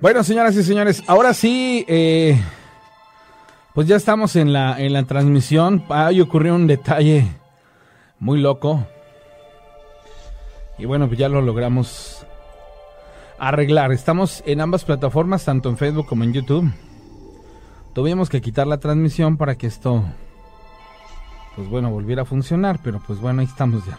Bueno, señoras y señores, ahora sí, eh, pues ya estamos en la, en la transmisión. Ahí ocurrió un detalle muy loco. Y bueno, pues ya lo logramos arreglar. Estamos en ambas plataformas, tanto en Facebook como en YouTube. Tuvimos que quitar la transmisión para que esto, pues bueno, volviera a funcionar. Pero pues bueno, ahí estamos ya.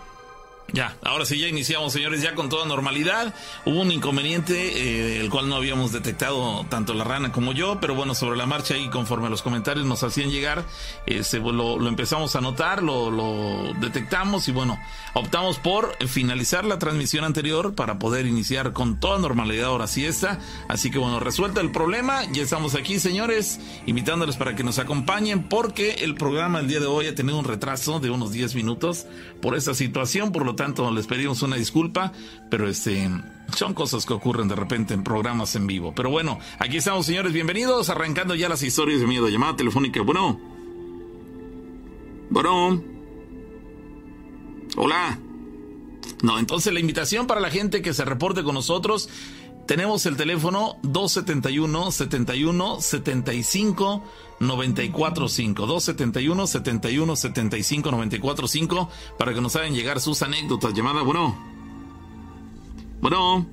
Ya, ahora sí, ya iniciamos, señores, ya con toda normalidad. Hubo un inconveniente, eh, el cual no habíamos detectado tanto la rana como yo, pero bueno, sobre la marcha y conforme los comentarios nos hacían llegar, este, lo, empezamos a notar, lo, lo, detectamos y bueno, optamos por finalizar la transmisión anterior para poder iniciar con toda normalidad ahora sí está. Así que bueno, resuelto el problema, ya estamos aquí, señores, invitándoles para que nos acompañen porque el programa el día de hoy ha tenido un retraso de unos 10 minutos por esta situación, por lo tanto les pedimos una disculpa, pero este son cosas que ocurren de repente en programas en vivo. Pero bueno, aquí estamos señores, bienvenidos, arrancando ya las historias de miedo. Llamada telefónica, bueno. Bueno. Hola. No, entonces la invitación para la gente que se reporte con nosotros tenemos el teléfono 271 71 75 945 271 71 75 945 para que nos hagan llegar sus anécdotas. Llamada, bueno. Bueno.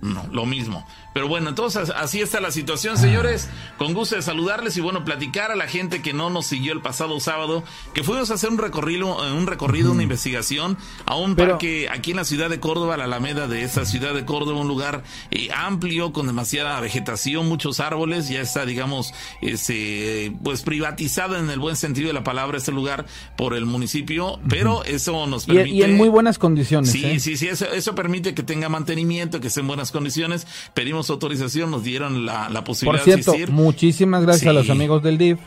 No, lo mismo. Pero bueno, entonces así está la situación, señores. Con gusto de saludarles y bueno, platicar a la gente que no nos siguió el pasado sábado, que fuimos a hacer un recorrido, eh, un recorrido, una investigación a un parque aquí en la ciudad de Córdoba, la Alameda de esa ciudad de Córdoba, un lugar eh, amplio con demasiada vegetación, muchos árboles, ya está, digamos, este, pues privatizado en el buen sentido de la palabra este lugar por el municipio, pero eso nos permite. Y, en muy buenas condiciones. Sí, ¿eh? sí, sí, eso, eso permite que tenga mantenimiento, que esté en buenas condiciones. Pedimos autorización, nos dieron la, posibilidad Por cierto, muchísimas gracias a los amigos del DIF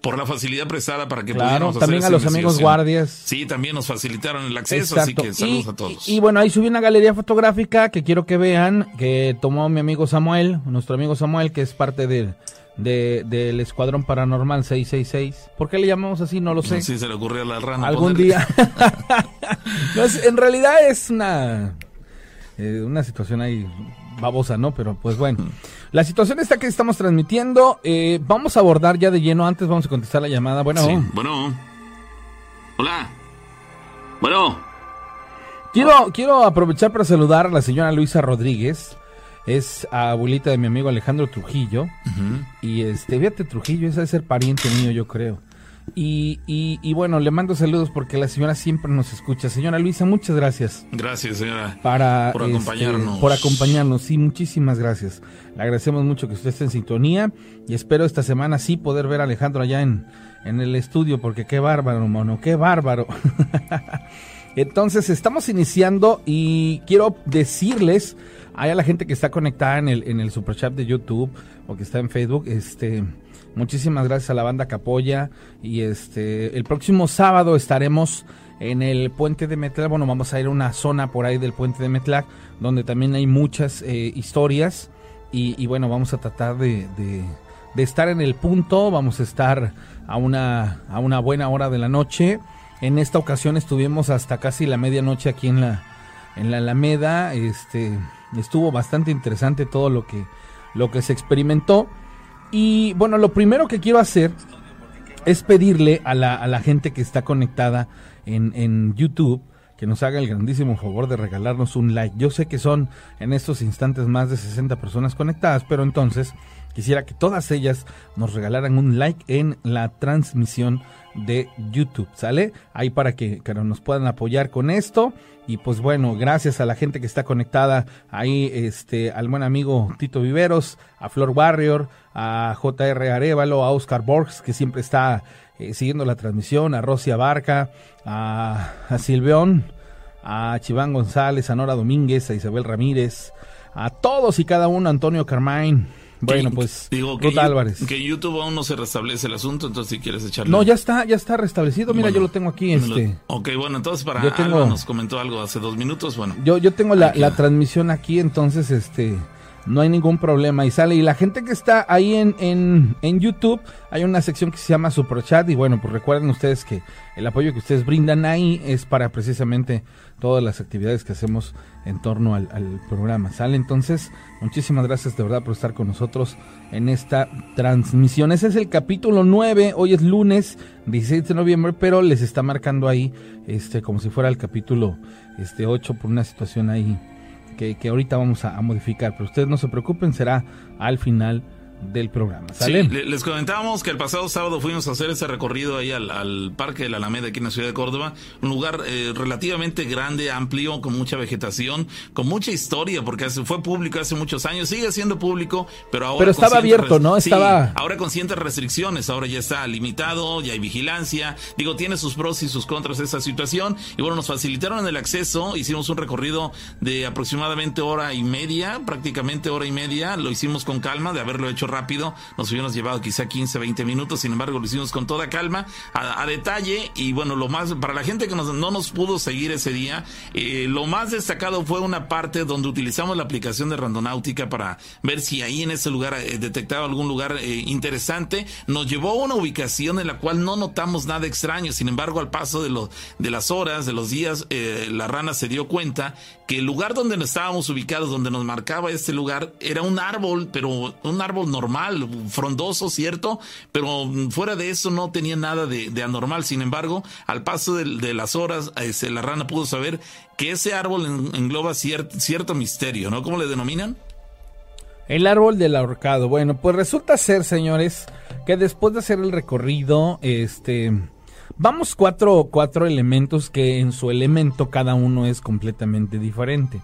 por la facilidad prestada para que claro, también a los amigos guardias. Sí, también nos facilitaron el acceso, así que saludos a todos. Y, bueno, ahí subí una galería fotográfica que quiero que vean, que tomó mi amigo Samuel, nuestro amigo Samuel, que es parte del, del Escuadrón Paranormal 666. ¿Por qué le llamamos así? No lo sé. Sí, se le ocurrió a la rana. Algún día. en realidad es una, eh, una situación ahí babosa, ¿no? Pero pues bueno. La situación está que estamos transmitiendo. Eh, vamos a abordar ya de lleno. Antes vamos a contestar la llamada. Bueno. bueno. Hola. Bueno. Quiero, quiero aprovechar para saludar a la señora Luisa Rodríguez. Es abuelita de mi amigo Alejandro Trujillo. Y este, fíjate, Trujillo, ese es ser pariente mío, yo creo. Y, y, bueno, le mando saludos porque la señora siempre nos escucha. Señora Luisa, muchas gracias. Gracias, señora. Para, por acompañarnos. Este, por acompañarnos, sí, muchísimas gracias. Le agradecemos mucho que usted esté en sintonía y espero esta semana sí poder ver a Alejandro allá en, en el estudio porque qué bárbaro, mono, qué bárbaro. Entonces, estamos iniciando y quiero decirles a la gente que está conectada en el, en el super chat de YouTube o que está en Facebook, este Muchísimas gracias a la banda que apoya. Y este, el próximo sábado estaremos en el puente de Metlac. Bueno, vamos a ir a una zona por ahí del puente de Metlac, donde también hay muchas eh, historias. Y, bueno, vamos a tratar de, de, estar en el punto. Vamos a estar a una, a una buena hora de la noche. En esta ocasión estuvimos hasta casi la medianoche aquí en la, en la Alameda. Este, estuvo bastante interesante todo lo que, lo que se experimentó. Y bueno, lo primero que quiero hacer es pedirle a la, a la gente que está conectada en, en YouTube que nos haga el grandísimo favor de regalarnos un like. Yo sé que son en estos instantes más de 60 personas conectadas, pero entonces quisiera que todas ellas nos regalaran un like en la transmisión de YouTube, ¿sale? Ahí para que, nos puedan apoyar con esto. Y pues bueno, gracias a la gente que está conectada ahí, este, al buen amigo Tito Viveros, a Flor Warrior, a JR Arevalo, a Oscar Borges, que siempre está eh, siguiendo la transmisión, a Rosia Barca, a, a Silveón, a Chiván González, a Nora Domínguez, a Isabel Ramírez, a todos y cada uno, Antonio Carmine, bueno, pues digo que, Álvarez. que YouTube aún no se restablece el asunto, entonces si quieres echarle. No, ya está, ya está restablecido. Mira, yo lo tengo aquí. Este. ok, bueno, entonces para yo nos comentó algo hace dos minutos, bueno. Yo, yo tengo la, la transmisión aquí, entonces, este, no hay ningún problema y sale. Y la gente que está ahí en, en, en YouTube, hay una sección que se llama Super Chat y bueno, pues recuerden ustedes que el apoyo que ustedes brindan ahí es para precisamente todas las actividades que hacemos en torno al, programa. ¿Sale? Entonces, muchísimas gracias de verdad por estar con nosotros en esta transmisión. Ese es el capítulo 9, hoy es lunes 16 de noviembre, pero les está marcando ahí este como si fuera el capítulo este 8 por una situación ahí que, que ahorita vamos a, a, modificar, pero ustedes no se preocupen, será al final del programa. ¿sale? Sí, les comentábamos que el pasado sábado fuimos a hacer ese recorrido ahí al, al, Parque de la Alameda aquí en la ciudad de Córdoba, un lugar eh, relativamente grande, amplio, con mucha vegetación, con mucha historia, porque hace, fue público hace muchos años, sigue siendo público, pero ahora... Pero estaba abierto, ¿no? Sí, estaba... ahora con ciertas restricciones, ahora ya está limitado, ya hay vigilancia, digo, tiene sus pros y sus contras esa situación, y bueno, nos facilitaron el acceso, hicimos un recorrido de aproximadamente hora y media, prácticamente hora y media, lo hicimos con calma, de haberlo hecho rápido, nos hubiéramos llevado quizá 15, 20 minutos, sin embargo lo hicimos con toda calma, a, detalle. Y bueno, lo más, para la gente que nos, no nos pudo seguir ese día, eh, lo más destacado fue una parte donde utilizamos la aplicación de Randonáutica para ver si ahí en ese lugar eh, detectaba algún lugar eh, interesante, nos llevó a una ubicación en la cual no notamos nada extraño, sin embargo al paso de, lo, de las horas, de los días, eh, la rana se dio cuenta que el lugar donde estábamos ubicados, donde nos marcaba este lugar, era un árbol, pero un árbol normal, frondoso, cierto, pero fuera de eso no tenía nada de, anormal. Sin embargo, al paso de, las horas, este, la rana pudo saber que ese árbol en, engloba ciert, cierto misterio, ¿no? ¿Cómo le denominan? El árbol del ahorcado. Bueno, pues resulta ser, señores, que después de hacer el recorrido, este... Vamos cuatro, cuatro elementos que en su elemento cada uno es completamente diferente.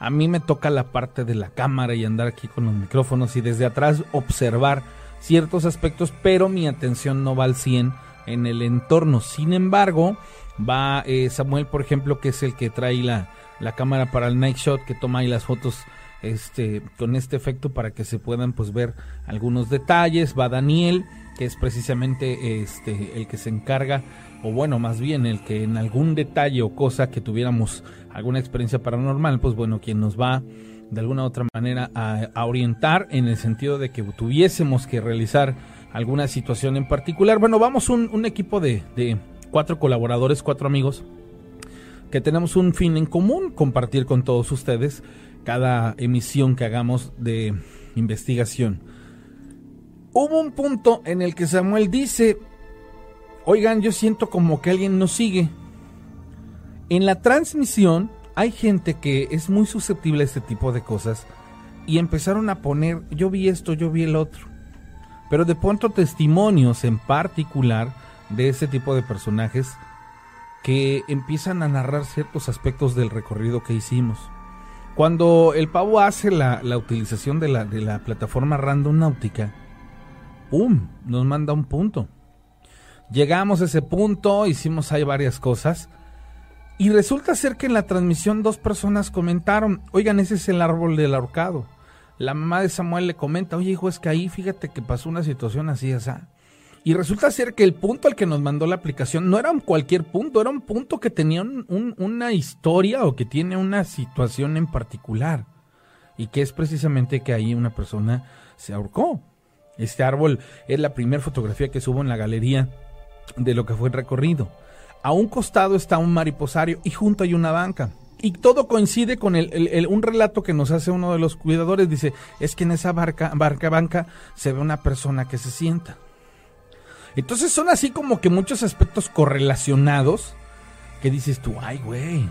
A mí me toca la parte de la cámara y andar aquí con los micrófonos y desde atrás observar ciertos aspectos, pero mi atención no va al 100 en el entorno. Sin embargo, va eh, Samuel, por ejemplo, que es el que trae la, la cámara para el night shot, que toma ahí las fotos este con este efecto para que se puedan pues ver algunos detalles va Daniel que es precisamente este el que se encarga o bueno más bien el que en algún detalle o cosa que tuviéramos alguna experiencia paranormal pues bueno quien nos va de alguna u otra manera a, orientar en el sentido de que tuviésemos que realizar alguna situación en particular bueno vamos un, equipo de cuatro colaboradores cuatro amigos que tenemos un fin en común compartir con todos ustedes cada emisión que hagamos de investigación. Hubo un punto en el que Samuel dice, oigan, yo siento como que alguien nos sigue. En la transmisión hay gente que es muy susceptible a este tipo de cosas y empezaron a poner, yo vi esto, yo vi el otro. Pero de pronto testimonios en particular de ese tipo de personajes que empiezan a narrar ciertos aspectos del recorrido que hicimos. Cuando el pavo hace la, la utilización de la, de la, plataforma Random Náutica, ¡pum! Nos manda un punto. Llegamos a ese punto, hicimos ahí varias cosas. Y resulta ser que en la transmisión dos personas comentaron, oigan, ese es el árbol del ahorcado. La mamá de Samuel le comenta, oye hijo, es que ahí fíjate que pasó una situación así, así. Y resulta ser que el punto al que nos mandó la aplicación no era un cualquier punto, era un punto que tenía un, una historia o que tiene una situación en particular. Y que es precisamente que ahí una persona se ahorcó. Este árbol es la primera fotografía que subo en la galería de lo que fue el recorrido. A un costado está un mariposario y junto hay una banca. Y todo coincide con el, un relato que nos hace uno de los cuidadores. Dice, es que en esa barca, barca, banca se ve una persona que se sienta. Entonces son así como que muchos aspectos correlacionados que dices tú, ay, güey.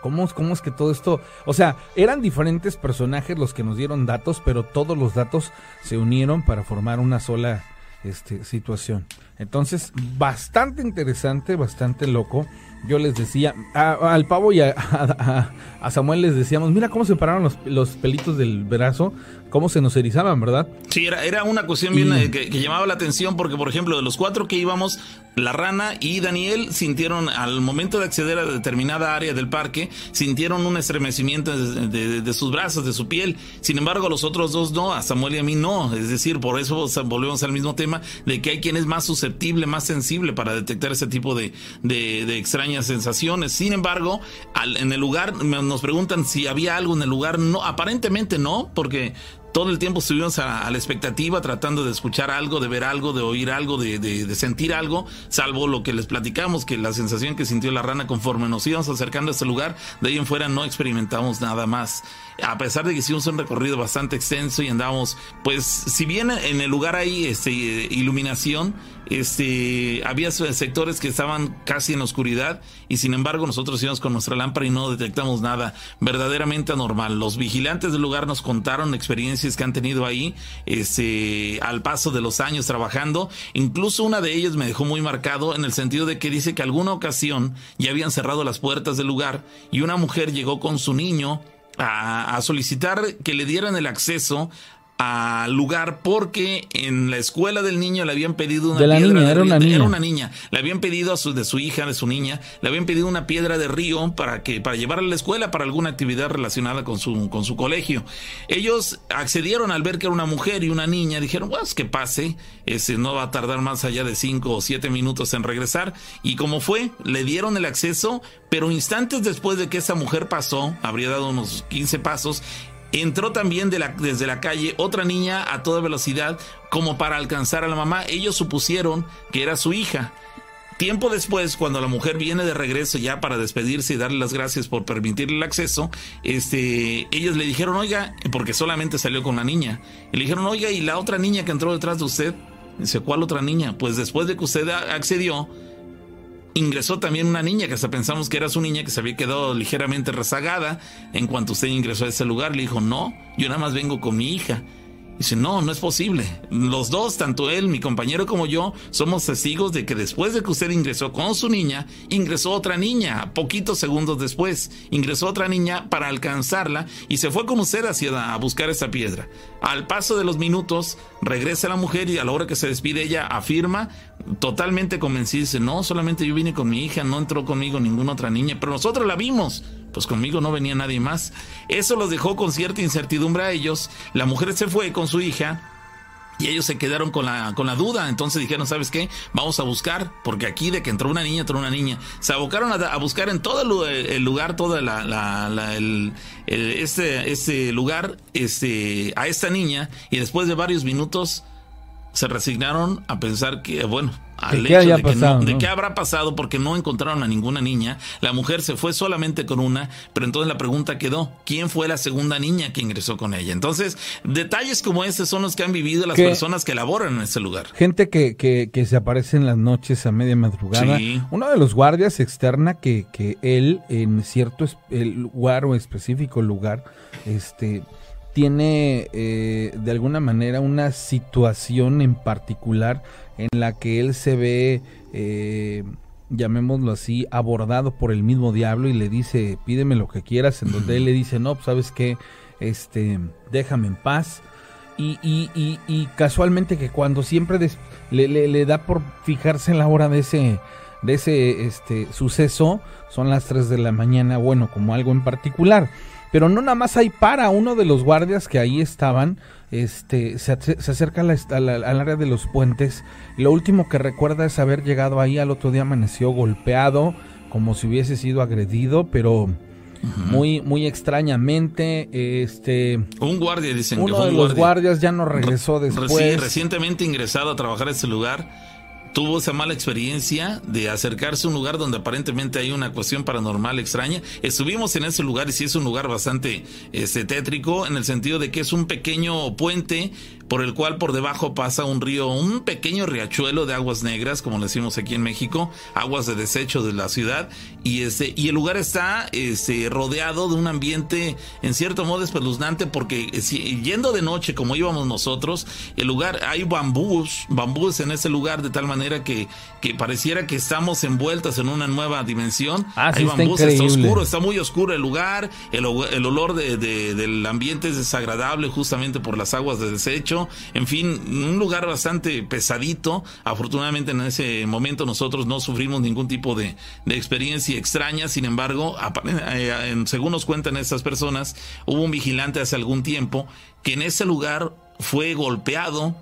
¿Cómo, ¿Cómo es que todo esto? O sea, eran diferentes personajes los que nos dieron datos, pero todos los datos se unieron para formar una sola este, situación. Entonces, bastante interesante, bastante loco. Yo les decía, a, al pavo y a, a, a, Samuel les decíamos, mira cómo se pararon los, los pelitos del brazo. cómo se nos erizaban, ¿verdad? Sí, era, era una cuestión bien eh, que, llamaba la atención porque, por ejemplo, de los cuatro que íbamos, la rana y Daniel sintieron, al momento de acceder a determinada área del parque, sintieron un estremecimiento de, sus brazos, de su piel. Sin embargo, los otros dos no, a Samuel y a mí no. Es decir, por eso volvemos al mismo tema de que hay quien es más susceptible, más sensible para detectar ese tipo de, sensaciones. Sin embargo, en el lugar, nos preguntan si había algo en el lugar. No, aparentemente no, porque todo el tiempo estuvimos a, la expectativa tratando de escuchar algo, de ver algo, de oír algo, de, sentir algo, salvo lo que les platicamos, que la sensación que sintió la rana conforme nos íbamos acercando a este lugar, de ahí en fuera no experimentamos nada más. A pesar de que hicimos un recorrido bastante extenso y andábamos, pues si bien en el lugar hay este, iluminación, este, había sectores que estaban casi en oscuridad y sin embargo nosotros íbamos con nuestra lámpara y no detectamos nada verdaderamente anormal. Los vigilantes del lugar nos contaron experiencias que han tenido ahí este, al paso de los años trabajando. Incluso una de ellas me dejó muy marcado en el sentido de que dice que alguna ocasión ya habían cerrado las puertas del lugar y una mujer llegó con su niño a, a, solicitar que le dieran el acceso al lugar porque en la escuela del niño le habían pedido una de la piedra niña, era una niña. Era una niña. Le habían pedido a su, de su hija, de su niña, le habían pedido una piedra de río para que para llevarla a la escuela para alguna actividad relacionada con su con su colegio. Ellos accedieron al ver que era una mujer y una niña, dijeron, pues que pase, ese no va a tardar más allá de cinco o siete minutos en regresar y como fue, le dieron el acceso, pero instantes después de que esa mujer pasó, habría dado unos 15 pasos, Entró también de la, desde la calle otra niña a toda velocidad como para alcanzar a la mamá. Ellos supusieron que era su hija. Tiempo después, cuando la mujer viene de regreso ya para despedirse y darle las gracias por permitirle el acceso, este, ellos le dijeron, oiga, porque solamente salió con la niña, le dijeron, oiga, ¿y la otra niña que entró detrás de usted? Dice, ¿cuál otra niña? Pues después de que usted accedió, ingresó también una niña que hasta pensamos que era su niña que se había quedado ligeramente rezagada. En cuanto usted ingresó a ese lugar, le dijo, no, yo nada más vengo con mi hija. Dice, no, no es posible. Los dos, tanto él, mi compañero como yo, somos testigos de que después de que usted ingresó con su niña, ingresó otra niña, poquitos segundos después. Ingresó otra niña para alcanzarla y se fue con usted hacia a buscar esa piedra. Al paso de los minutos, regresa la mujer y a la hora que se despide ella afirma, totalmente convencida, dice, no, solamente yo vine con mi hija, no entró conmigo ninguna otra niña, pero nosotros la vimos pues conmigo no venía nadie más. Eso los dejó con cierta incertidumbre a ellos. La mujer se fue con su hija. Y ellos se quedaron con la, con la duda. Entonces dijeron, ¿sabes qué? Vamos a buscar. Porque aquí de que entró una niña, entró una niña. Se abocaron a, buscar en todo el, lugar, todo la, la, el, este, este lugar, este, a esta niña. Y después de varios minutos se resignaron a pensar que, bueno, al hecho de, que de qué habrá pasado porque no encontraron a ninguna niña. La mujer se fue solamente con una, pero entonces la pregunta quedó, ¿quién fue la segunda niña que ingresó con ella? Entonces, detalles como ese son los que han vivido las personas que laboran en ese lugar. Gente que, que, que se aparece en las noches a media madrugada. Uno de los guardias externa que, que él en cierto lugar o específico lugar, este tiene eh, de alguna manera una situación en particular en la que él se ve, eh, llamémoslo así, abordado por el mismo diablo y le dice, pídeme lo que quieras, en donde él le dice, no, pues sabes qué, este, déjame en paz. Y, y, y, casualmente que cuando siempre le, le, da por fijarse en la hora de ese, de ese este, suceso, son las 3 de la mañana, bueno, como algo en particular. Pero no nada más hay para uno de los guardias que ahí estaban, este, se, acerca al área de los puentes. Lo último que recuerda es haber llegado ahí al otro día amaneció golpeado, como si hubiese sido agredido, pero muy, muy extrañamente, este, un guardia dicen uno de los guardias ya no regresó después. recientemente ingresado a trabajar a ese lugar tuvo esa mala experiencia de acercarse a un lugar donde aparentemente hay una cuestión paranormal extraña. Estuvimos en ese lugar y sí es un lugar bastante este, tétrico en el sentido de que es un pequeño puente por el cual por debajo pasa un río, un pequeño riachuelo de aguas negras, como decimos aquí en México, aguas de desecho de la ciudad, y este, y el lugar está este, rodeado de un ambiente en cierto modo espeluznante, porque yendo de noche como íbamos nosotros, el lugar, hay bambús, bambús en ese lugar de tal manera manera que, que pareciera que estamos envueltas en una nueva dimensión. Ah, sí, Ahí está oscuro, está muy oscuro el lugar, el, olor de- de- del ambiente es desagradable justamente por las aguas de desecho, en fin, un lugar bastante pesadito. Afortunadamente en ese momento nosotros no sufrimos ningún tipo de, de experiencia extraña, sin embargo, eh, según nos cuentan estas personas, hubo un vigilante hace algún tiempo que en ese lugar fue golpeado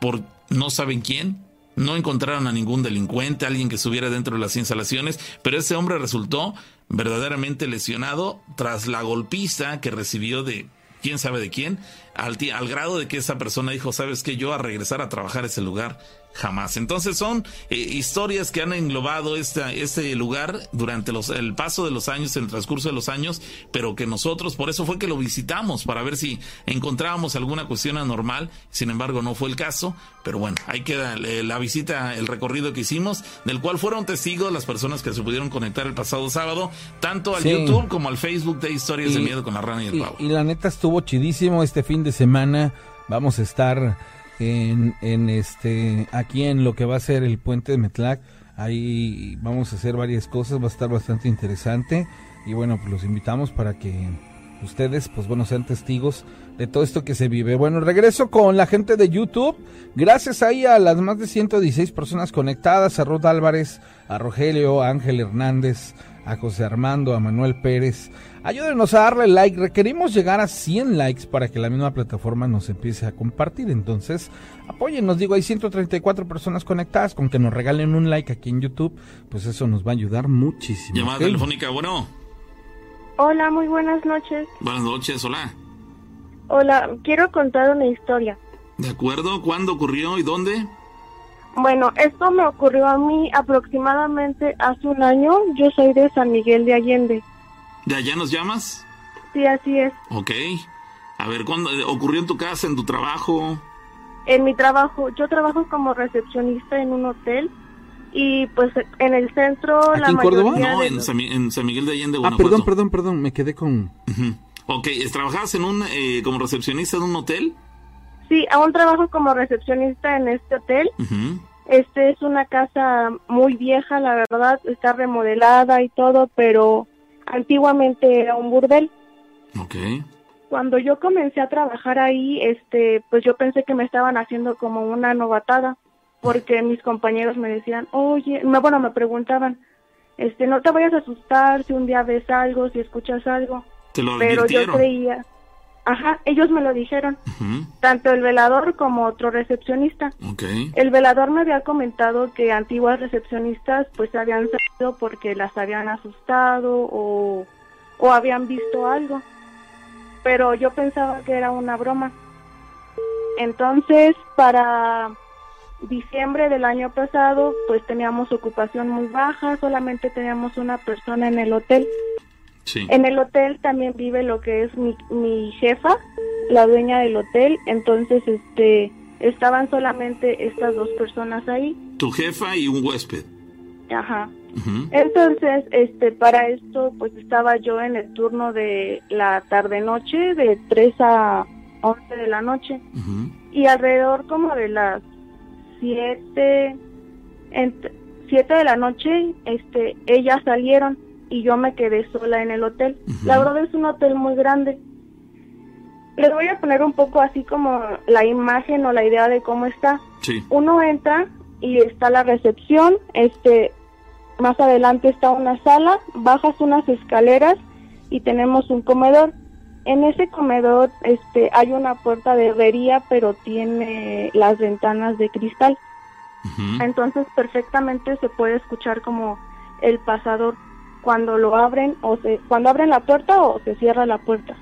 por no saben quién. No encontraron a ningún delincuente, alguien que estuviera dentro de las instalaciones, pero ese hombre resultó verdaderamente lesionado tras la golpiza que recibió de quién sabe de quién, al, al grado de que esa persona dijo, sabes que yo a regresar a trabajar a ese lugar jamás. Entonces son eh, historias que han englobado esta, este lugar durante los, el paso de los años, el transcurso de los años, pero que nosotros, por eso fue que lo visitamos, para ver si encontrábamos alguna cuestión anormal, sin embargo no fue el caso, pero bueno, ahí queda eh, la visita, el recorrido que hicimos, del cual fueron testigos las personas que se pudieron conectar el pasado sábado, tanto al Sí. YouTube como al Facebook de Historias de Miedo con la Rana y el Y, Pavo. y la neta estuvo chidísimo este fin de semana. Vamos a estar en, en este aquí en lo que va a ser el puente de Metlac. Ahí vamos a hacer varias cosas, va a estar bastante interesante. Y bueno, pues los invitamos para que ustedes, pues bueno, sean testigos de todo esto que se vive. Bueno, regreso con la gente de YouTube. Gracias ahí a las más de 116 personas conectadas, a Ruth Álvarez, a Rogelio, a Ángel Hernández, a José Armando, a Manuel Pérez. Ayúdenos a darle like. Requerimos llegar a 100 likes para que la misma plataforma nos empiece a compartir. Entonces, apóyennos. Digo, hay 134 personas conectadas. Con que nos regalen un like aquí en YouTube, pues eso nos va a ayudar muchísimo. Llamada telefónica, bueno, Hola, muy buenas noches. buenas noches, hola. Hola, quiero contar una historia. ¿De acuerdo? ¿Cuándo ocurrió y dónde? Bueno, esto me ocurrió a mí aproximadamente hace un año. Yo soy de San Miguel de Allende. ¿De allá nos llamas? Sí, así es. Ok. A ver, ¿cuándo eh, ocurrió en tu casa, en tu trabajo? En mi trabajo, yo trabajo como recepcionista en un hotel y pues en el centro ¿Aquí la en Córdoba? No, de en los- San, Mi- en San Miguel de Allende, Ah, perdón, perdón, perdón. Me quedé con. Ujú. Ok, ¿es- ¿trabajabas en un, eh, como recepcionista en un hotel? Sí, aún trabajo como recepcionista en este hotel. Este es una casa muy vieja, la verdad, está remodelada y todo, pero antiguamente era un burdel. Ok. Cuando yo comencé a trabajar ahí, este, pues yo pensé que me estaban haciendo como una novatada, porque mis compañeros me decían, oye, me, bueno, me preguntaban, este, no te vayas a asustar si un día ves algo, si escuchas algo, ¿Te lo pero yo creía, ajá, ellos me lo dijeron, tanto el velador como otro recepcionista. Ok. El velador me había comentado que antiguas recepcionistas pues habían salido porque las habían asustado o, o habían visto algo. Pero yo pensaba que era una broma. Entonces, para diciembre del año pasado, pues teníamos ocupación muy baja, solamente teníamos una persona en el hotel. Sí. En el hotel también vive lo que es mi, mi jefa, la dueña del hotel, entonces este estaban solamente estas dos personas ahí. Tu jefa y un huésped. Ajá. Entonces, este para esto pues estaba yo en el turno de la tarde noche de 3 a 11 de la noche y alrededor como de las 7 ent- 7 de la noche este ellas salieron y yo me quedé sola en el hotel. La verdad es un hotel muy grande. Les voy a poner un poco así como la imagen o la idea de cómo está. Sí. Uno entra y está la recepción, este más adelante está una sala, bajas unas escaleras y tenemos un comedor. En ese comedor este hay una puerta de herrería, pero tiene las ventanas de cristal. Entonces perfectamente se puede escuchar como el pasador cuando lo abren o se cuando abren la puerta o se cierra la puerta.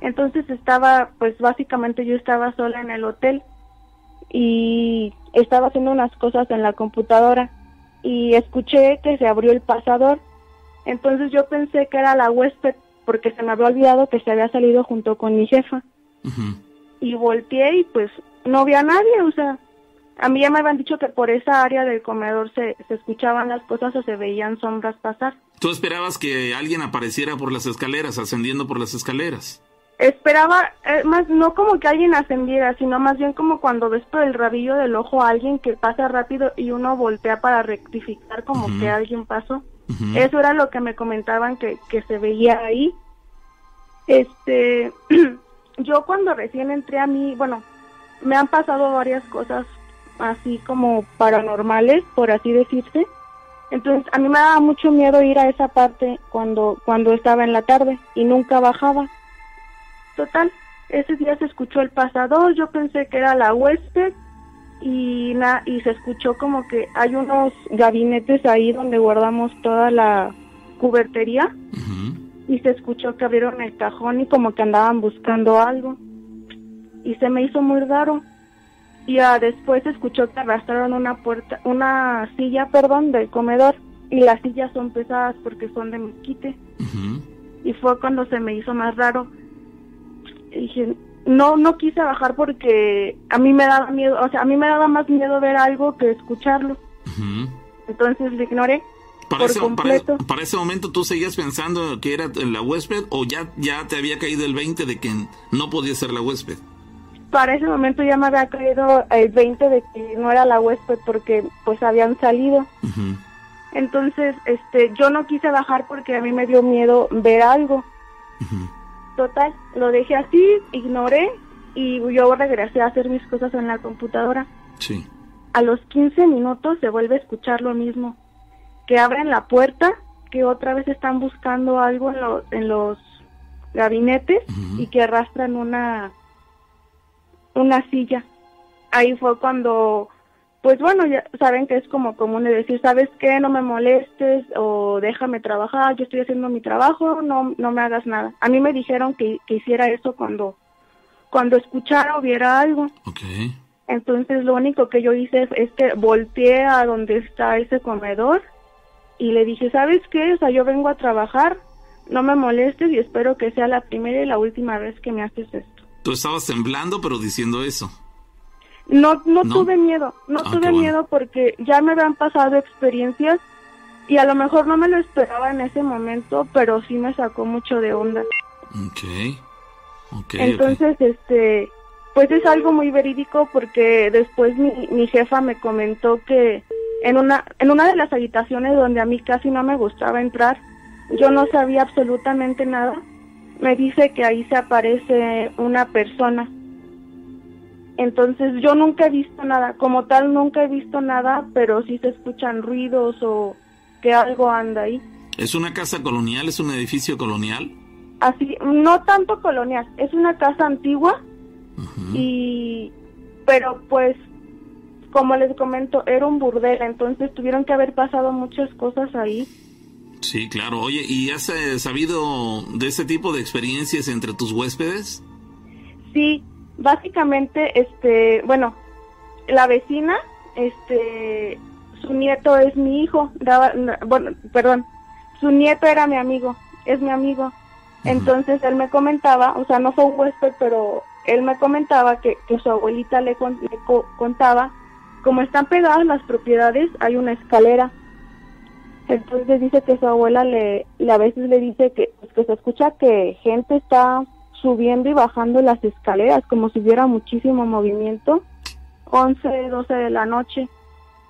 Entonces estaba, pues básicamente yo estaba sola en el hotel y estaba haciendo unas cosas en la computadora y escuché que se abrió el pasador. Entonces yo pensé que era la huésped porque se me había olvidado que se había salido junto con mi jefa y volteé y pues no vi a nadie, o sea, a mí ya me habían dicho que por esa área del comedor se, se escuchaban las cosas o se veían sombras pasar. Tú esperabas que alguien apareciera por las escaleras, ascendiendo por las escaleras. esperaba, eh, más no como que alguien ascendiera, sino más bien como cuando ves por el rabillo del ojo a alguien que pasa rápido y uno voltea para rectificar como que alguien pasó. Eso era lo que me comentaban que, que se veía ahí. Este, yo cuando recién entré a mí, bueno, me han pasado varias cosas así como paranormales, por así decirse. Entonces, a mí me daba mucho miedo ir a esa parte cuando cuando estaba en la tarde y nunca bajaba. Total, ese día se escuchó el pasador, yo pensé que era la huésped y, na y se escuchó como que hay unos gabinetes ahí donde guardamos toda la cubertería y se escuchó que abrieron el cajón y como que andaban buscando algo y se me hizo muy raro y ya después escuchó que arrastraron una puerta una silla perdón del comedor y las sillas son pesadas porque son de mezquite y fue cuando se me hizo más raro dije, no, no quise bajar porque a mí me daba miedo, o sea, a mí me daba más miedo ver algo que escucharlo. Entonces lo ignoré. Para, ese, Para, ese momento tú seguías pensando que era la huésped o ya, ya te había caído el 20 de que no podía ser la huésped. Para ese momento ya me había caído el 20 de que no era la huésped porque pues habían salido. Entonces, este, yo no quise bajar porque a mí me dio miedo ver algo. Total, lo dejé así, ignoré y yo regresé a hacer mis cosas en la computadora. Sí. A los 15 minutos se vuelve a escuchar lo mismo, que abren la puerta, que otra vez están buscando algo en, en los gabinetes y que arrastran una una silla. Ahí fue cuando pues bueno, ya saben que es como común de decir, ¿sabes qué? No me molestes o déjame trabajar, yo estoy haciendo mi trabajo, no, no me hagas nada. A mí me dijeron que, que hiciera eso cuando, cuando escuchara o viera algo. Okay. Entonces lo único que yo hice es, que volteé a donde está ese comedor y le dije, ¿sabes qué? O sea, yo vengo a trabajar, no me molestes y espero que sea la primera y la última vez que me haces esto. Tú estabas temblando pero diciendo eso. No, no, tuve miedo, no ah, tuve miedo porque ya me habían pasado experiencias y a lo mejor no me lo esperaba en ese momento, pero sí me sacó mucho de onda. Okay. Okay, Entonces, este, pues es algo muy verídico porque después mi, mi jefa me comentó que en una, en una de las habitaciones donde a mí casi no me gustaba entrar, yo no sabía absolutamente nada. Me dice que ahí se aparece una persona entonces yo nunca he visto nada, como tal nunca he visto nada, pero sí se escuchan ruidos o que algo anda ahí. ¿Es una casa colonial? ¿Es un edificio colonial? Así, no tanto colonial, es una casa antigua y, pero pues, como les comento, era un burdel, entonces tuvieron que haber pasado muchas cosas ahí. Sí, claro. Oye, ¿y has eh, sabido de ese tipo de experiencias entre tus huéspedes? Sí, básicamente, este, bueno, la vecina, este, su nieto es mi hijo, daba, bueno, perdón, su nieto era mi amigo, es mi amigo. Entonces él me comentaba, o sea, no fue un huésped, pero él me comentaba que, que su abuelita le, contaba, como están pegadas las propiedades, hay una escalera. Entonces dice que su abuela le, le a veces le dice que, pues, que se escucha que gente está subiendo y bajando las escaleras como si hubiera muchísimo movimiento, 11, 12 de la noche.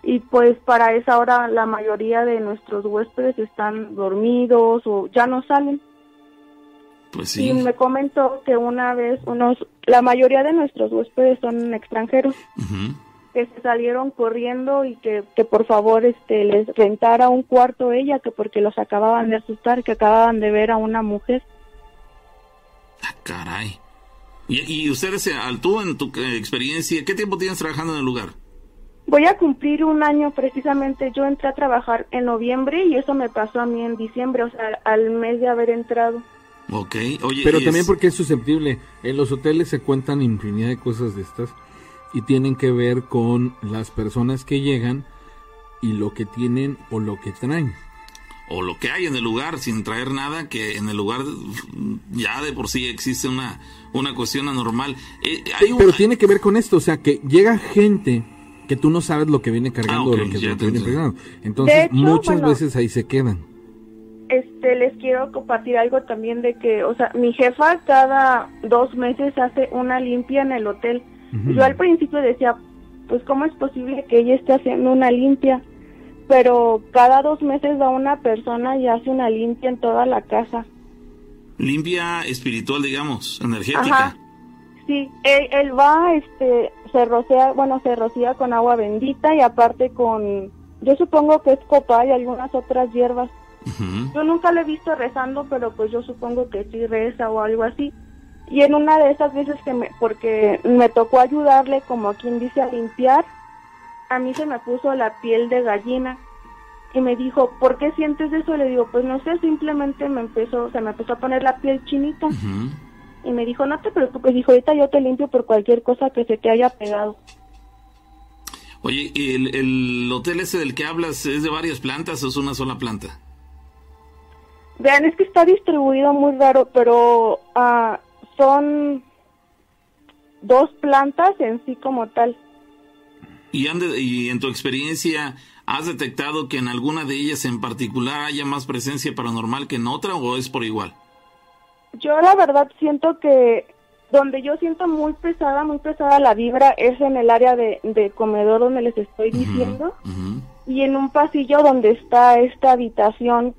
Y pues para esa hora la mayoría de nuestros huéspedes están dormidos o ya no salen. Pues sí. Y me comentó que una vez unos, la mayoría de nuestros huéspedes son extranjeros, que se salieron corriendo y que, que por favor este les rentara un cuarto ella, que porque los acababan de asustar, que acababan de ver a una mujer. Ah, caray. ¿Y, ustedes, eh, tú en tu eh, experiencia, qué tiempo tienes trabajando en el lugar? Voy a cumplir un año precisamente. Yo entré a trabajar en noviembre y eso me pasó a mí en diciembre, o sea, al mes de haber entrado. Ok, oye. Pero también porque es susceptible. En los hoteles se cuentan infinidad de cosas de estas y tienen que ver con las personas que llegan y lo que tienen o lo que traen o lo que hay en el lugar sin traer nada, que en el lugar ya de por sí existe una, una cuestión anormal. Eh, pero tiene que ver con esto, o sea, que llega gente que tú no sabes lo que viene cargando ah, lo que, viene cargando. Entonces, muchas veces ahí se quedan. este, les quiero compartir algo también de que, o sea, mi jefa cada dos meses hace una limpia en el hotel. Yo al principio decía, pues, ¿cómo es posible que ella esté haciendo una limpia? Pero cada dos meses va una persona y hace una limpia en toda la casa. Limpia espiritual, digamos, energética. Ajá. Sí, él, va, este, se rocea, bueno, se rocía con agua bendita y aparte con, yo supongo que es copa y algunas otras hierbas. Yo nunca le he visto rezando, pero pues yo supongo que sí reza o algo así. Y en una de esas veces que me, porque me tocó ayudarle, como quien dice, a limpiar, a mí se me puso la piel de gallina. Y me dijo, ¿por qué sientes eso? Le digo, pues no sé, simplemente me empezó, se me empezó a poner la piel chinita. Y me dijo, no te preocupes, dijo, ahorita yo te limpio por cualquier cosa que se te haya pegado. Oye, ¿el, el hotel ese del que hablas es de varias plantas o es una sola planta? Vean, es que está distribuido muy raro, pero uh, son dos plantas en sí como tal. ¿Y, ¿Y en tu experiencia has detectado que en alguna de ellas en particular haya más presencia paranormal que en otra o es por igual? Yo la verdad siento que donde yo siento muy pesada, muy pesada la vibra es en el área de, de comedor donde les estoy diciendo y en un pasillo donde está esta habitación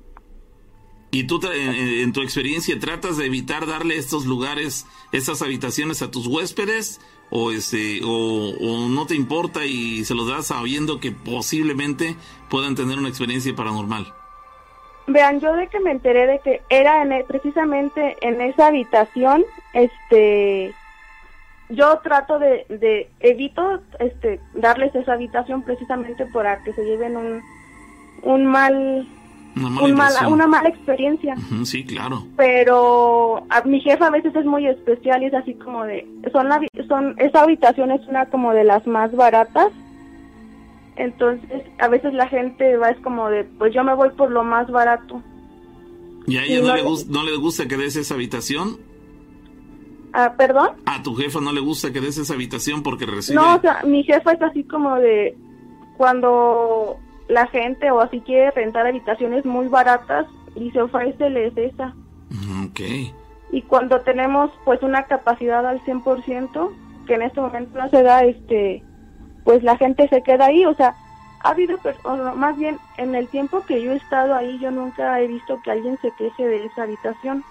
¿Y tú, en, tu experiencia, tratas de evitar darle estos lugares, estas habitaciones a tus huéspedes? ¿O, este, o, no te importa y se los das sabiendo que posiblemente puedan tener una experiencia paranormal? Vean, yo de que me enteré de que era en, e, precisamente en esa habitación, este, yo trato de, de evito, este, darles esa habitación precisamente para que se lleven un, un mal una mala, experiencia. sí, claro. Pero a, mi jefa a veces es muy especial y es así como de, son, la, son esa habitación es una como de las más baratas. Entonces, a veces la gente va es como de, pues yo me voy por lo más barato. ¿Y a ella no, le, no le gusta que des esa habitación? Ah, ¿Perdón? ¿A tu jefa no le gusta que des esa habitación porque recibe...? No, o sea, mi jefa es así como de, cuando la gente o así quiere rentar habitaciones muy baratas y se ofrece esa. Ok. Y cuando tenemos pues una capacidad al 100%, que en este momento no se da, este, pues la gente se queda ahí, o sea, ha habido, más bien en el tiempo que yo he estado ahí, yo nunca he visto que alguien se queje de esa habitación.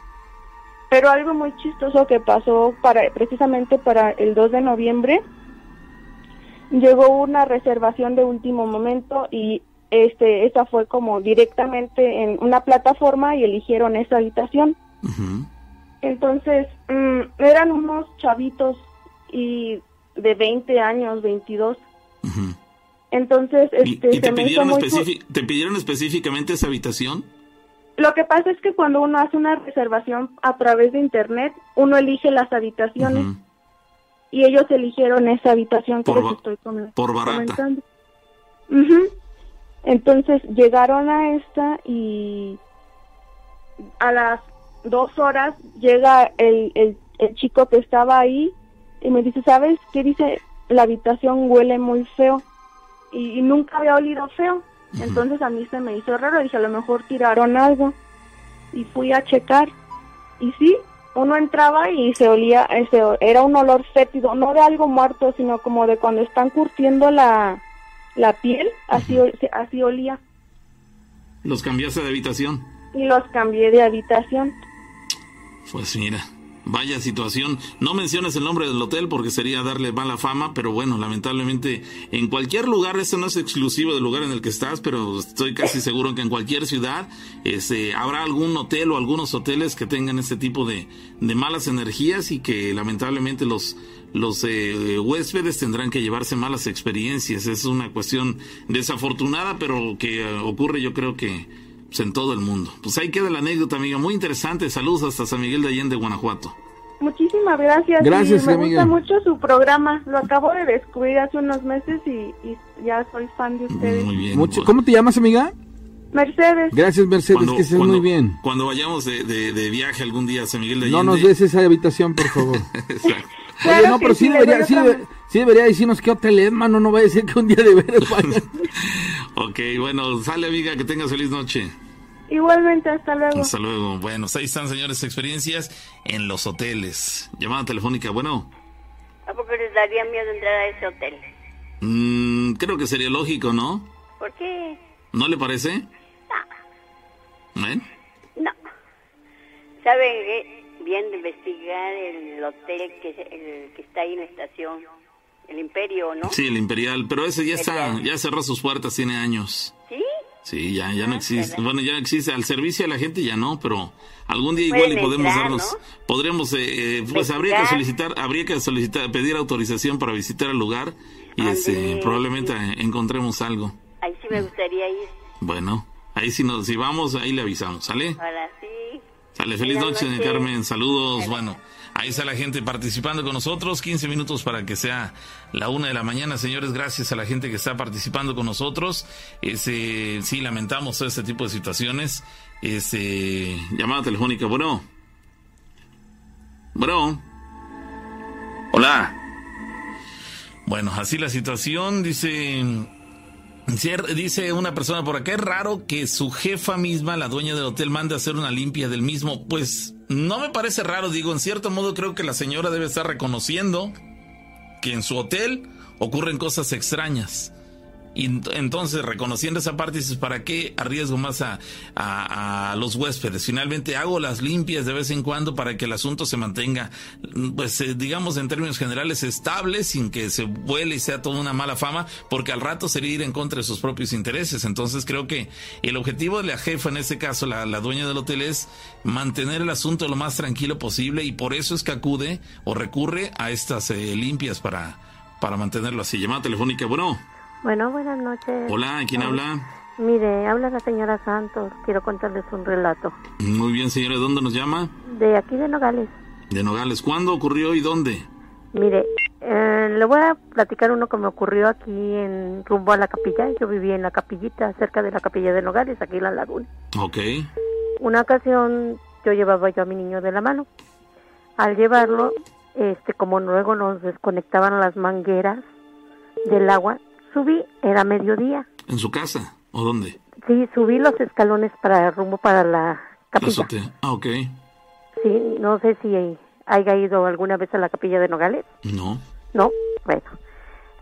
Pero algo muy chistoso que pasó para precisamente para el 2 de noviembre, llegó una reservación de último momento y este esa fue como directamente en una plataforma y eligieron esa habitación. Entonces, mm, eran unos chavitos y de 20 años, 22. Entonces, este, te, pidieron ¿te pidieron específicamente esa habitación? Lo que pasa es que cuando uno hace una reservación a través de internet, uno elige las habitaciones y ellos eligieron esa habitación que les estoy por barata. Entonces llegaron a esta y a las dos horas llega el, el, chico que estaba ahí y me dice, ¿sabes qué dice? La habitación huele muy feo y, nunca había olido feo. Entonces a mí se me hizo raro, dije, a lo mejor tiraron algo y fui a checar y sí, uno entraba y se olía, ese, era un olor fétido, no de algo muerto, sino como de cuando están curtiendo la, la piel, así, así olía. ¿Los cambiaste de habitación? Y los cambié de habitación. Pues mira, Vaya situación. No menciones el nombre del hotel porque sería darle mala fama, pero bueno, lamentablemente en cualquier lugar, esto no es exclusivo del lugar en el que estás, pero estoy casi seguro que en cualquier ciudad este, habrá algún hotel o algunos hoteles que tengan este tipo de, de malas energías y que lamentablemente los, los eh, huéspedes tendrán que llevarse malas experiencias. Es una cuestión desafortunada, pero que eh, ocurre yo creo que pues, en todo el mundo. Pues ahí queda la anécdota, amiga. Muy interesante. Saludos hasta San Miguel de Allende, Guanajuato. Muchísimas gracias. Gracias, me gusta mucho su programa. Lo acabo de descubrir hace unos meses y, ya soy fan de ustedes. Muy bien. ¿Cómo te llamas, amiga? Mercedes. Gracias, Mercedes, que estés muy bien. Cuando vayamos de, de, viaje algún día a San Miguel de Allende. No nos des esa habitación, por favor. Oye, no, pero sí, debería, sí, debería, decirnos qué hotel es, mano. No va a decir que un día de veras ok, bueno, sale, amiga, que tengas feliz noche. Igualmente, hasta luego. Hasta luego. Bueno, ahí están, señores, experiencias en los hoteles. Llamada telefónica, bueno. ¿A poco les daría miedo entrar a ese hotel? Mm, creo que sería lógico, ¿no? ¿Por qué? ¿No le parece? No. ¿Eh? No. ¿Saben qué? Bien de investigar el hotel que, el, que está ahí en la estación. El Imperio, ¿no? Sí, el Imperial. Pero ese ya está, ya cerró sus puertas, tiene años. ¿Sí? Sí, ya, ya no ah, existe. Bueno, ya existe. Al servicio a la gente ya no, pero algún día igual y podemos darnos, podremos, eh, eh, pues habría que solicitar, habría que solicitar, pedir autorización para visitar el lugar y este, probablemente encontremos algo. Ahí sí me gustaría ir. Bueno, ahí si nos, si vamos, ahí le avisamos, ¿sale? Sí. Sale, feliz noche, Carmen, saludos, bueno. Ahí está la gente participando con nosotros. 15 minutos para que sea la una de la mañana, señores. Gracias a la gente que está participando con nosotros. Ese, sí, lamentamos todo este tipo de situaciones. Ese, llamada telefónica. Bueno. Bueno. Hola. Bueno, así la situación. Dice Dice una persona por acá, es raro que su jefa misma, la dueña del hotel, mande a hacer una limpia del mismo. Pues no me parece raro, digo, en cierto modo creo que la señora debe estar reconociendo que en su hotel ocurren cosas extrañas. Y entonces, reconociendo esa parte, dices, ¿para qué arriesgo más a, a, los huéspedes? Finalmente hago las limpias de vez en cuando para que el asunto se mantenga, pues eh, digamos en términos generales, estable, sin que se vuele y sea toda una mala fama, porque al rato sería ir en contra de sus propios intereses. Entonces creo que el objetivo de la jefa, en este caso la, la dueña del hotel, es mantener el asunto lo más tranquilo posible y por eso es que acude o recurre a estas eh, limpias para, para mantenerlo así. Llamada telefónica, bueno. Bueno, buenas noches. Hola, ¿quién habla? Mire, habla la señora Santos. Quiero contarles un relato. Muy bien, señora. ¿De dónde nos llama? De aquí de Nogales. De Nogales. ¿Cuándo ocurrió y dónde? Mire, eh, le voy a platicar uno que me ocurrió aquí en rumbo a la capilla. Yo vivía en la capillita, cerca de la capilla de Nogales, aquí en la laguna. Ok. Una ocasión yo llevaba yo a mi niño de la mano. Al llevarlo, este, como luego nos desconectaban las mangueras del agua, subí, era mediodía. ¿En su casa? ¿O dónde? Sí, subí los escalones para rumbo para la capilla. Ah, ok. Sí, no sé si haya ido alguna vez a la capilla de Nogales. No. No, bueno.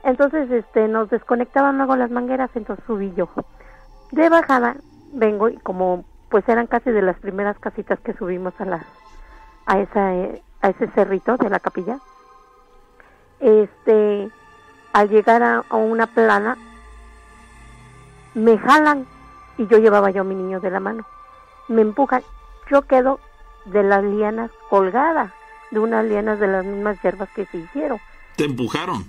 Entonces, este, nos desconectaban luego las mangueras, entonces subí yo. De bajada, vengo y como, pues eran casi de las primeras casitas que subimos a la, a esa, a ese cerrito de la capilla. Este, al llegar a, una plana, me jalan y yo llevaba yo a mi niño de la mano. Me empujan, yo quedo de las lianas colgada, de unas lianas de las mismas hierbas que se hicieron. ¿Te empujaron?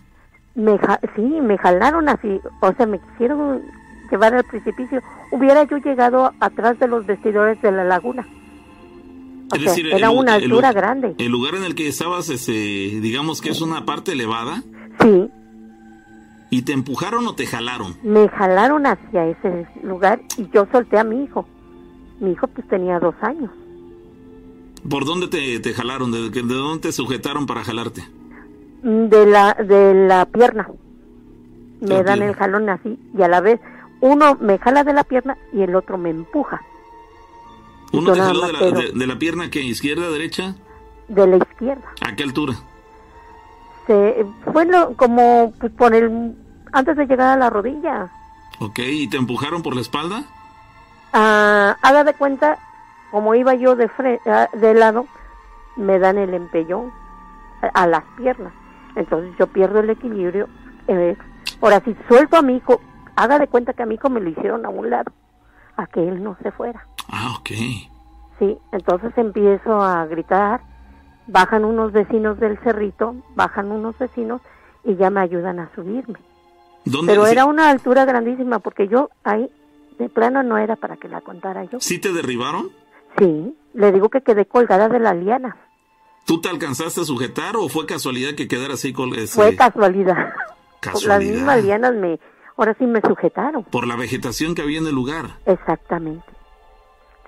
Me, sí, me jalaron así, o sea, me quisieron llevar al precipicio. Hubiera yo llegado atrás de los vestidores de la laguna. era una altura grande. ¿El lugar en el que estabas, ese, digamos que es una parte elevada? Sí. ¿Y te empujaron o te jalaron? Me jalaron hacia ese lugar y yo solté a mi hijo. Mi hijo pues tenía dos años. ¿Por dónde te, jalaron? ¿De, ¿De, dónde te sujetaron para jalarte? De la, de la pierna. Me dan el jalón así y a la vez uno me jala de la pierna y el otro me empuja. ¿Uno te jaló de la, de, la, pierna que izquierda, derecha? De la izquierda. ¿A qué altura? Se, fue como pues, por el antes de llegar a la rodilla. Ok, ¿y te empujaron por la espalda? Ah, haga de cuenta, como iba yo de, ah, de lado, me dan el empellón a, las piernas. Entonces yo pierdo el equilibrio. Eh, ahora, si suelto a mi hijo, haga de cuenta que a mi hijo me lo hicieron a un lado, a que él no se fuera. Ah, ok. Sí, entonces empiezo a gritar, bajan unos vecinos del cerrito, bajan unos vecinos y ya me ayudan a subirme. Pero era una altura grandísima porque yo ahí de plano no era para que la contara yo. ¿Sí te derribaron? Sí, le digo que quedé colgada de la liana. ¿Tú te alcanzaste a sujetar o fue casualidad que quedara así colgada? Fue casualidad. Casualidad. Las mismas lianas me, ahora sí me sujetaron. Por la vegetación que había en el lugar. Exactamente.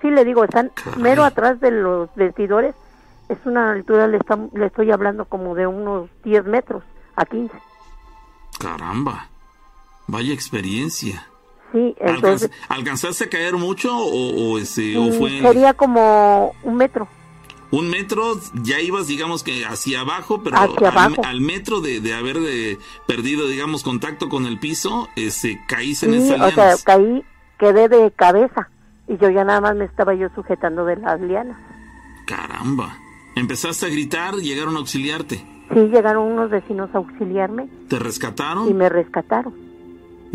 Sí, le digo, están mero atrás de los vestidores. Es una altura, le, le estoy hablando como de unos 10 metros a 15. Caramba. Vaya experiencia. Sí, entonces... ¿Alcanzaste a caer mucho o, ese, o fue...? Sería como un metro. Un metro, ya ibas, digamos que hacia abajo, pero al, metro de, de haber de, perdido, digamos, contacto con el piso, este, caíste en esa o sea, caí, quedé de cabeza y yo ya nada más me estaba yo sujetando de las lianas. Caramba. Empezaste a gritar, llegaron a auxiliarte. Sí, llegaron unos vecinos a auxiliarme. ¿Te rescataron? Y me rescataron.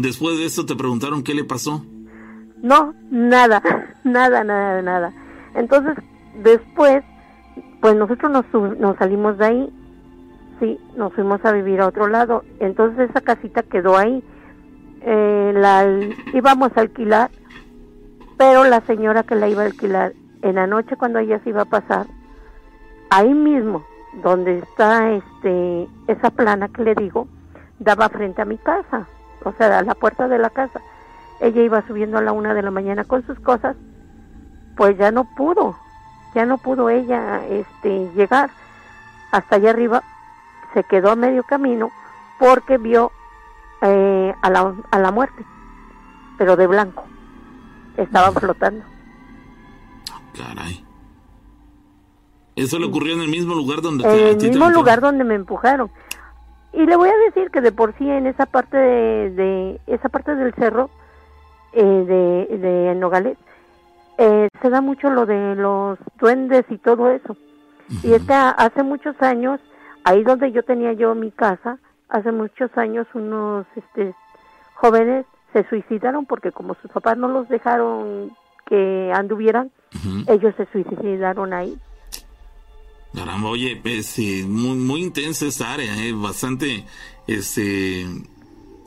Después de esto te preguntaron qué le pasó. No, nada, nada, nada, nada. Entonces, después, pues nosotros nos, nos salimos de ahí, sí, nos fuimos a vivir a otro lado. Entonces esa casita quedó ahí. Eh, la íbamos a alquilar, pero la señora que la iba a alquilar en la noche cuando ella se iba a pasar, ahí mismo, donde está este esa plana que le digo, daba frente a mi casa, o sea, a la puerta de la casa. Ella iba subiendo a la una de la mañana con sus cosas, pues ya no pudo, ya no pudo ella este llegar hasta allá arriba, se quedó a medio camino porque vio eh, a, la, a la muerte, pero de blanco, estaba flotando. Caray. Eso le ocurrió en el mismo lugar donde En el mismo lugar donde me empujaron. Y le voy a decir que de por sí en esa parte de, esa parte del cerro eh, de, de Nogales eh, se da mucho lo de los duendes y todo eso. Y es hace muchos años, ahí donde yo tenía yo mi casa, hace muchos años unos este jóvenes se suicidaron porque como sus papás no los dejaron que anduvieran, ellos se suicidaron ahí. Caramba, oye, es eh, muy, muy intensa esta área, eh, bastante este,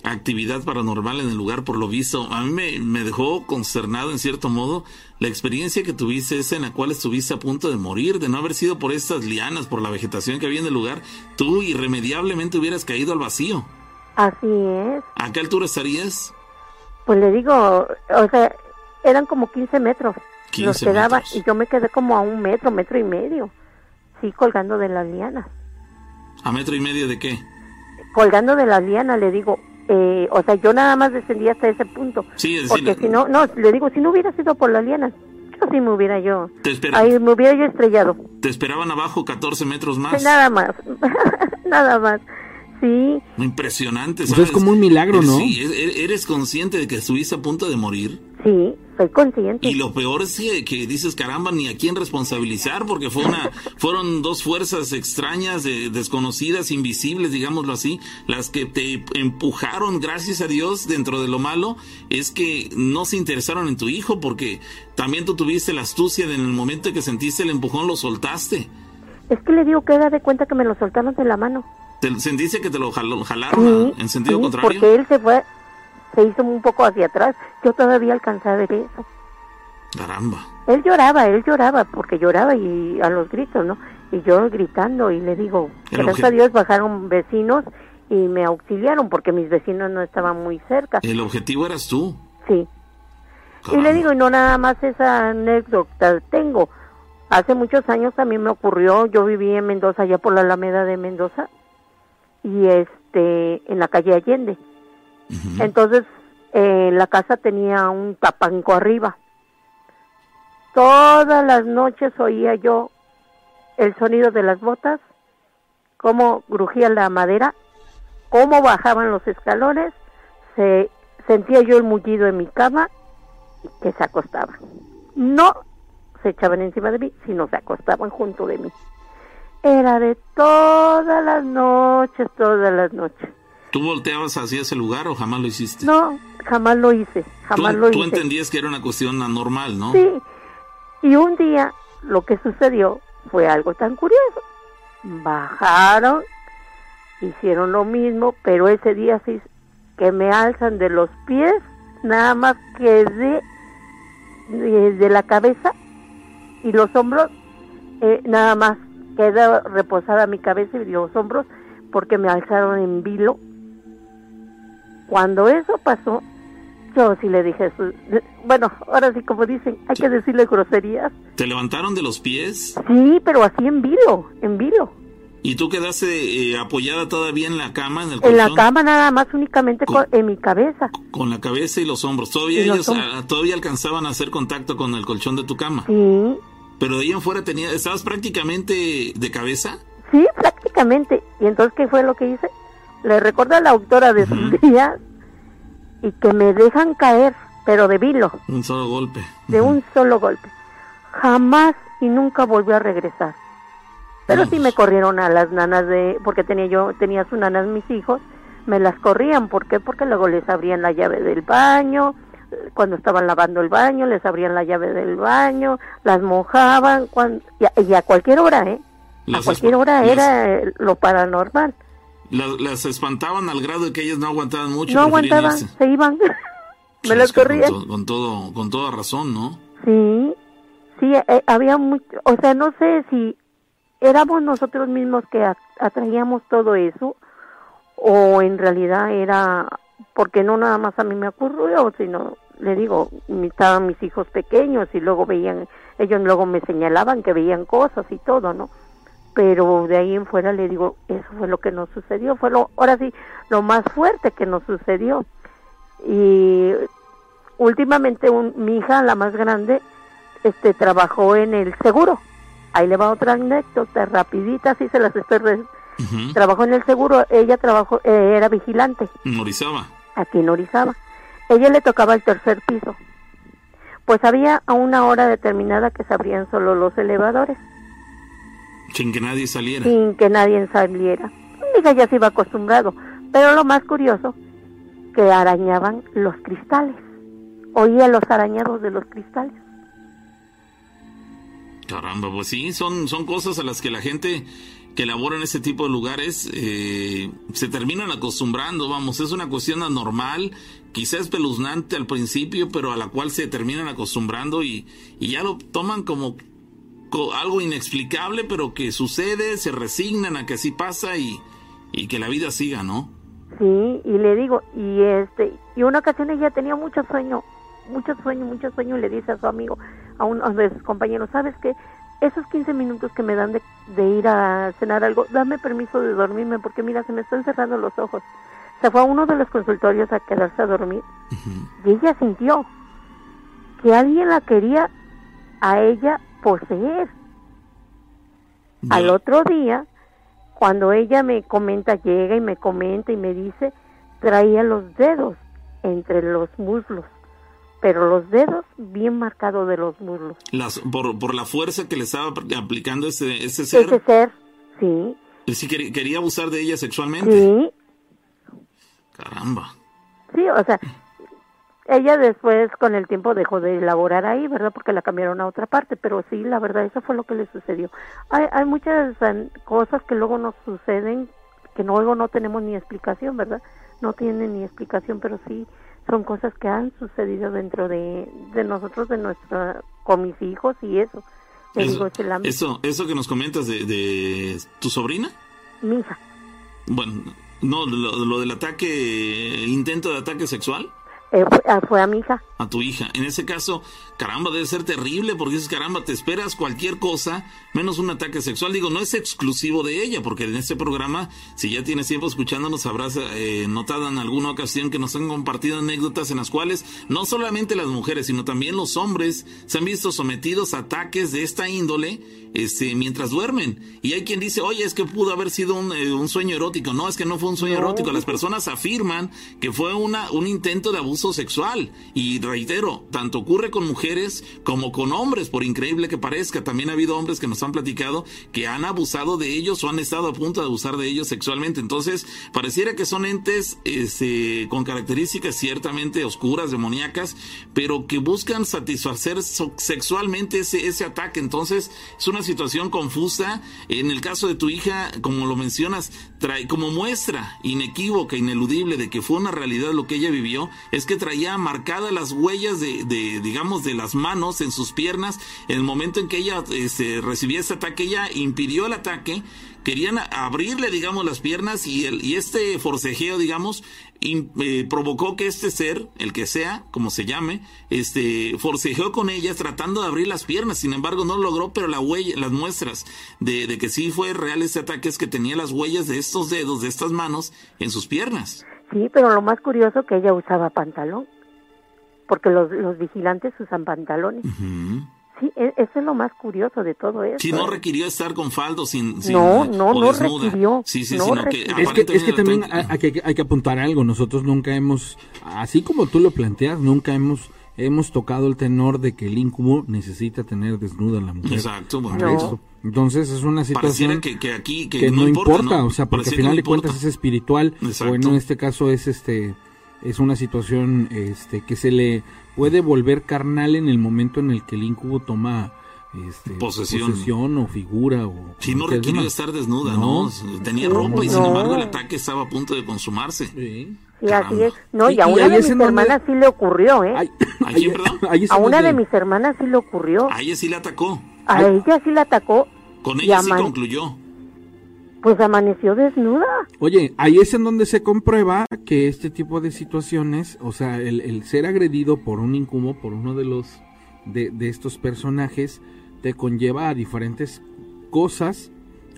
actividad paranormal en el lugar, por lo visto. A mí me, me, dejó consternado, en cierto modo, la experiencia que tuviste, esa en la cual estuviste a punto de morir, de no haber sido por estas lianas, por la vegetación que había en el lugar, tú irremediablemente hubieras caído al vacío. Así es. ¿A qué altura estarías? Pues le digo, o sea, eran como 15 metros. 15 los quedaba y yo me quedé como a un metro, metro y medio. Sí, colgando de las lianas. ¿A metro y medio de qué? Colgando de las lianas, le digo. Eh, o sea, yo nada más descendí hasta ese punto. Sí, es Porque si no, no, le digo, si no hubiera sido por las lianas, yo sí me hubiera yo. Te Ahí me hubiera yo estrellado. ¿Te esperaban abajo 14 metros más? nada más. nada más. Sí. Impresionante, ¿sabes? es como un milagro, ¿no? Sí, e-, ¿eres consciente de que estuviste a punto de morir? Sí, soy consciente. Y lo peor es que, dices, caramba, ni a quién responsabilizar, porque fue una, fueron dos fuerzas extrañas, desconocidas, invisibles, digámoslo así, las que te empujaron, gracias a Dios, dentro de lo malo, es que no se interesaron en tu hijo, porque también tú tuviste la astucia de en el momento que sentiste el empujón, lo soltaste. Es que le digo que da de cuenta que me lo soltaron de la mano. ¿Te sentiste que te lo jalaron en sentido contrario? Porque él se fue se hizo un poco hacia atrás. Yo todavía alcancé a ver eso. Caramba. Él lloraba, él lloraba, porque lloraba y a los gritos, ¿no? Y yo gritando y le digo, gracias a Dios bajaron vecinos y me auxiliaron porque mis vecinos no estaban muy cerca. El objetivo eras tú. Sí. Y le digo, y no nada más esa anécdota tengo. Hace muchos años también me ocurrió, yo viví en Mendoza, allá por la Alameda de Mendoza, y este, en la calle Allende. Entonces, eh, la casa tenía un tapanco arriba. Todas las noches oía yo el sonido de las botas, cómo grujía la madera, cómo bajaban los escalones, se sentía yo el mullido en mi cama y que se acostaban. No se echaban encima de mí, sino se acostaban junto de mí. Era de todas las noches, todas las noches. ¿Tú volteabas hacia ese lugar o jamás lo hiciste? No, jamás lo hice, jamás lo hice. Tú entendías que era una cuestión anormal, ¿no? Sí, y un día lo que sucedió fue algo tan curioso. Bajaron, hicieron lo mismo, pero ese día sí que me alzan de los pies, nada más que de, de, la cabeza y los hombros, eh, nada más queda reposada mi cabeza y los hombros porque me alzaron en vilo cuando eso pasó, yo sí le dije, bueno, ahora sí como dicen, hay que decirle groserías. ¿Te levantaron de los pies? Sí, pero así en vilo, en vilo. ¿Y tú quedaste eh, apoyada todavía en la cama, en el En la cama nada más, únicamente en mi cabeza. Con la cabeza y los hombros. ¿Todavía ellos ah, todavía alcanzaban a hacer contacto con el colchón de tu cama? Sí. Pero de ahí en fuera tenía, ¿estabas prácticamente de cabeza? Sí, prácticamente. ¿Y entonces qué fue lo que hice? Le recuerdo a la autora de sus días y que me dejan caer, pero de vilo. Un solo golpe. De un solo golpe. Jamás y nunca volvió a regresar. Pero sí me corrieron a las nanas de, porque tenía yo, tenía sus nanas mis hijos, me las corrían, ¿por qué? Porque luego les abrían la llave del baño, cuando estaban lavando el baño, les abrían la llave del baño, las mojaban, cuando, y, a, cualquier hora, ¿eh? a cualquier hora era lo paranormal. Las, espantaban al grado de que ellas no aguantaban mucho. No aguantaban, se iban. me las corrían. Con, todo, con toda razón, ¿no? Sí, sí, eh, había mucho, o sea, no sé si éramos nosotros mismos que atraíamos todo eso o en realidad era porque no nada más a mí me ocurrió, sino le digo, estaban mis hijos pequeños y luego veían, ellos luego me señalaban que veían cosas y todo, ¿no? Pero de ahí en fuera le digo, eso fue lo que nos sucedió, fue lo, ahora sí, lo más fuerte que nos sucedió. Y últimamente mi hija, la más grande, este trabajó en el seguro Ahí le va otra anécdota, rapidita, así se las estoy... Trabajó en el seguro, ella trabajó, eh, era vigilante. ¿En Orizaba? Aquí en Orizaba. Ella le tocaba el tercer piso. Pues había a una hora determinada que se abrían solo los elevadores. Sin que nadie saliera. Sin que nadie saliera. Diga, ya se iba acostumbrado. Pero lo más curioso, que arañaban los cristales. Oía los arañados de los cristales. Caramba, pues sí, son, son cosas a las que la gente que labora en este tipo de lugares eh, se terminan acostumbrando, vamos, es una cuestión anormal, quizás espeluznante al principio, pero a la cual se terminan acostumbrando y, y ya lo toman como algo inexplicable, pero que sucede, se resignan a que así pasa y, y que la vida siga, ¿no? Sí, y le digo, y este, y una ocasión ella tenía mucho sueño, mucho sueño, mucho sueño, y le dice a su amigo, a uno de sus compañeros, ¿sabes qué? Esos 15 minutos que me dan de, ir a cenar algo, dame permiso de dormirme porque mira, se me están cerrando los ojos. Se fue a uno de los consultorios a quedarse a dormir y ella sintió que alguien la quería a ella poseer. Al otro día, cuando ella me comenta, llega y me comenta y me dice, traía los dedos entre los muslos pero los dedos bien marcados de los muslos. Las, por, por la fuerza que le estaba aplicando ese, ese ser. Ese ser, sí. ¿Sí quería, quería abusar de ella sexualmente? Sí. Caramba. Sí, o sea, ella después con el tiempo dejó de elaborar ahí, ¿verdad? Porque la cambiaron a otra parte, pero sí, la verdad, eso fue lo que le sucedió. Hay, hay muchas cosas que luego nos suceden que luego no tenemos ni explicación, ¿verdad? No tienen ni explicación, pero sí son cosas que han sucedido dentro de, de nosotros, de nuestra, con mis hijos y eso. Eso, eso, que nos comentas de, de tu sobrina. Mi hija. Bueno, no, lo, lo del ataque, intento de ataque sexual. Eh, fue, a mi hija. A tu hija. En ese caso, caramba, debe ser terrible porque dices, caramba, te esperas cualquier cosa menos un ataque sexual. Digo, no es exclusivo de ella, porque en este programa, si ya tienes tiempo escuchándonos, habrás eh, notado en alguna ocasión que nos han compartido anécdotas en las cuales no solamente las mujeres, sino también los hombres se han visto sometidos a ataques de esta índole este, mientras duermen. Y hay quien dice, oye, es que pudo haber sido un, eh, sueño erótico. No, es que no fue un sueño erótico. Las personas afirman que fue una, un intento de abuso sexual. Y reitero, tanto ocurre con mujeres como con hombres, por increíble que parezca. También ha habido hombres que nos han platicado que han abusado de ellos o han estado a punto de abusar de ellos sexualmente. Entonces, pareciera que son entes este, con características ciertamente oscuras, demoníacas, pero que buscan satisfacer sexualmente ese, ese ataque. Entonces, es una situación confusa. En el caso de tu hija, como lo mencionas, trae como muestra inequívoca, ineludible de que fue una realidad lo que ella vivió, es que traía marcadas las huellas de, de digamos, de las manos en sus piernas. En el momento en que ella este, recibía ese ataque, ella impidió el ataque querían abrirle, digamos, las piernas y, el, y este forcejeo, digamos, eh, provocó que este ser, el que sea, como se llame, este, forcejeó con ellas tratando de abrir las piernas. Sin embargo, no lo logró, pero la huella, las muestras de, de que sí fue real ese ataque es que tenía las huellas de estos dedos, de estas manos, en sus piernas. Sí, pero lo más curioso que ella usaba pantalón, porque los, los vigilantes usan pantalones. Sí, e, eso es lo más curioso de todo eso. Sí, no requirió estar con faldo sin, no, no, no requirió. Sí, sí, no sino requirió. que Es que, es que también hay que, hay que apuntar algo. Nosotros nunca hemos, así como tú lo planteas, nunca hemos hemos tocado el tenor de que el incubo necesita tener desnuda a la mujer. Exacto, bueno. para No. eso. Entonces es una situación que, que aquí que, que no, importa, o sea, porque al final no de cuentas es espiritual, Exacto. o en este caso es este es una situación este que se le puede volver carnal en el momento en el que el incubo toma este, Posesión. o figura o Sí, no requirió estar desnuda, No. ¿no? Tenía No, ropa y sin embargo el ataque estaba a punto de consumarse. Sí. Sí, así es. No, y, Y- a y una de mis donde- hermanas sí le ocurrió, ¿eh? Ay, ¿A quién, perdón? ahí es a una de mis hermanas sí le ocurrió. A ella sí le atacó. A ella sí la atacó, Con Y ella sí concluyó. Pues amaneció desnuda. Oye, ahí es en donde se comprueba que este tipo de situaciones, o sea, el, el ser agredido por un incubo, por uno de los de, de estos personajes, te conlleva a diferentes cosas,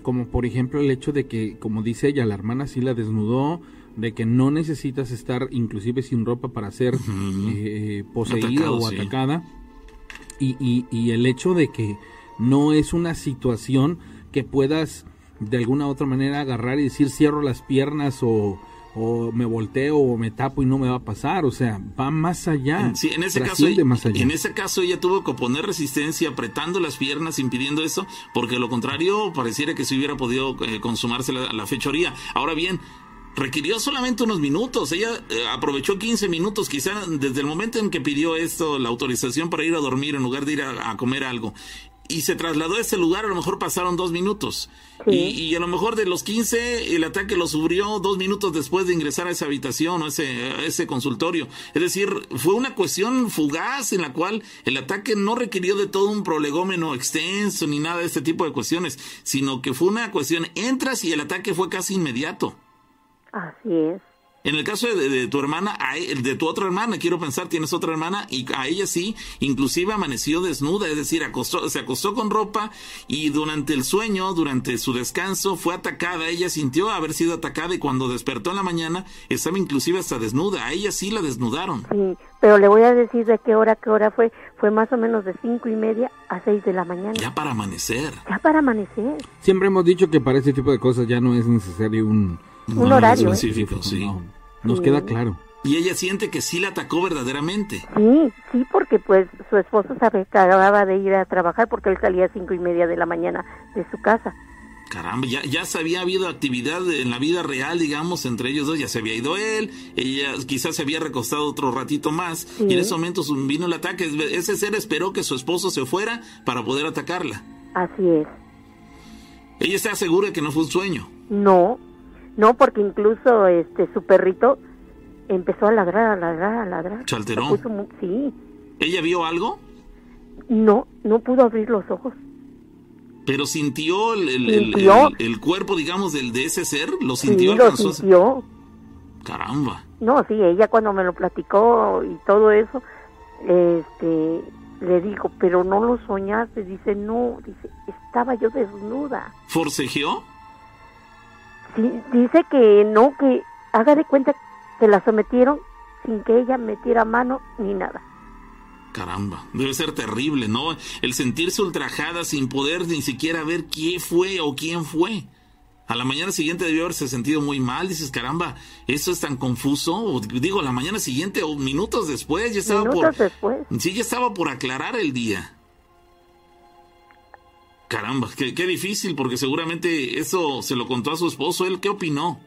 como por ejemplo el hecho de que, como dice ella, la hermana sí la desnudó, de que no necesitas estar inclusive sin ropa para ser eh, poseída Atacado, o sí. atacada, y, y, y el hecho de que no es una situación que puedas de alguna u otra manera agarrar y decir cierro las piernas o, o me volteo o me tapo y no me va a pasar, o sea, va más allá. Sí, en ese caso, más allá. en ese caso ella tuvo que oponer resistencia apretando las piernas, impidiendo eso, porque lo contrario pareciera que se hubiera podido eh, consumarse la, la fechoría. Ahora bien, requirió solamente unos minutos. Ella eh, aprovechó 15 minutos, quizá desde el momento en que pidió esto, la autorización para ir a dormir en lugar de ir a, a comer algo. Y se trasladó a ese lugar, a lo mejor pasaron dos minutos. Sí. Y, y a lo mejor de los 15, el ataque lo sufrió dos minutos después de ingresar a esa habitación o ese, a ese consultorio. Es decir, fue una cuestión fugaz en la cual el ataque no requirió de todo un prolegómeno extenso ni nada de este tipo de cuestiones, sino que fue una cuestión, entras y el ataque fue casi inmediato. Así es. En el caso de, de tu hermana, a de tu otra hermana, quiero pensar, tienes otra hermana y a ella sí, inclusive amaneció desnuda, es decir, acostó, se acostó con ropa y durante el sueño, durante su descanso, fue atacada. Ella sintió haber sido atacada y cuando despertó en la mañana estaba inclusive hasta desnuda. A ella sí la desnudaron. Sí, pero le voy a decir de qué hora, qué hora fue. Fue más o menos de cinco y media a seis de la mañana. Ya para amanecer. Ya para amanecer. Siempre hemos dicho que para este tipo de cosas ya no es necesario un, Un horario, ¿eh? específico, sí. No, nos Sí. queda claro. Y ella siente que sí la atacó verdaderamente. Sí, sí, porque pues su esposo sabe que acababa de ir a trabajar porque él salía a cinco y media de la mañana de su casa. Caramba, ya, ya se había habido actividad en la vida real, digamos, entre ellos dos. Ya se había ido él, ella quizás se había recostado otro ratito más. Y en ese momento vino el ataque. Ese ser esperó que su esposo se fuera para poder atacarla. Así es. Ella está segura de que no fue un sueño. No, no, porque incluso este su perrito empezó a ladrar, a ladrar, a ladrar. ¿Se alteró? Se puso mu- sí, ¿Ella vio algo? no, no pudo abrir los ojos. Pero sintió el, el- el- Sintió. el- el cuerpo, digamos, del, de ese ser. Lo Sí, sintió, lo sintió. Caramba. No, sí, ella cuando me lo platicó y todo eso, este, le dijo, pero no lo soñaste. Dice, no, dice, estaba yo desnuda. ¿Forcejeó? Dice que no, que haga de cuenta que la sometieron sin que ella metiera mano ni nada. Caramba, debe ser terrible, ¿no? El sentirse ultrajada sin poder ni siquiera ver quién fue o quién fue. A la mañana siguiente debió haberse sentido muy mal. Dices, caramba, eso es tan confuso. O, digo, la mañana siguiente o minutos después ya estaba Minutos por. después. Sí, ya estaba por aclarar el día. Caramba, qué, qué difícil, porque seguramente eso se lo contó a su esposo. ¿Él qué opinó?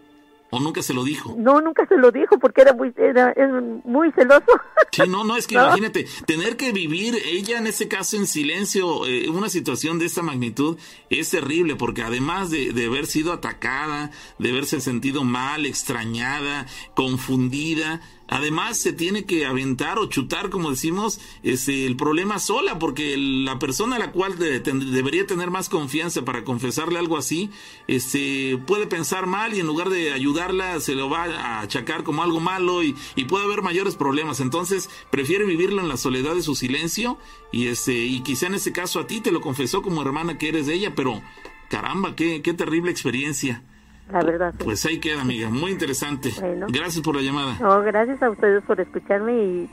¿O nunca se lo dijo? No, nunca se lo dijo porque era muy, era, es muy celoso. Sí, no, no, es que ¿No? imagínate, tener que vivir ella en ese caso en silencio, eh, una situación de esta magnitud es terrible, porque además de, de haber sido atacada, de haberse sentido mal, extrañada, confundida, además se tiene que aventar o chutar, como decimos, este, el problema sola, porque la persona a la cual debería tener más confianza para confesarle algo así, este, puede pensar mal y en lugar de ayudarla se lo va a achacar como algo malo y, puede haber mayores problemas. Entonces prefiere vivirlo en la soledad de su silencio y, este, y quizá en ese caso a ti te lo confesó como hermana que eres de ella, pero caramba, qué, qué terrible experiencia. La verdad. Pues ahí queda, amiga. Muy interesante. Gracias por la llamada. gracias a ustedes por escucharme y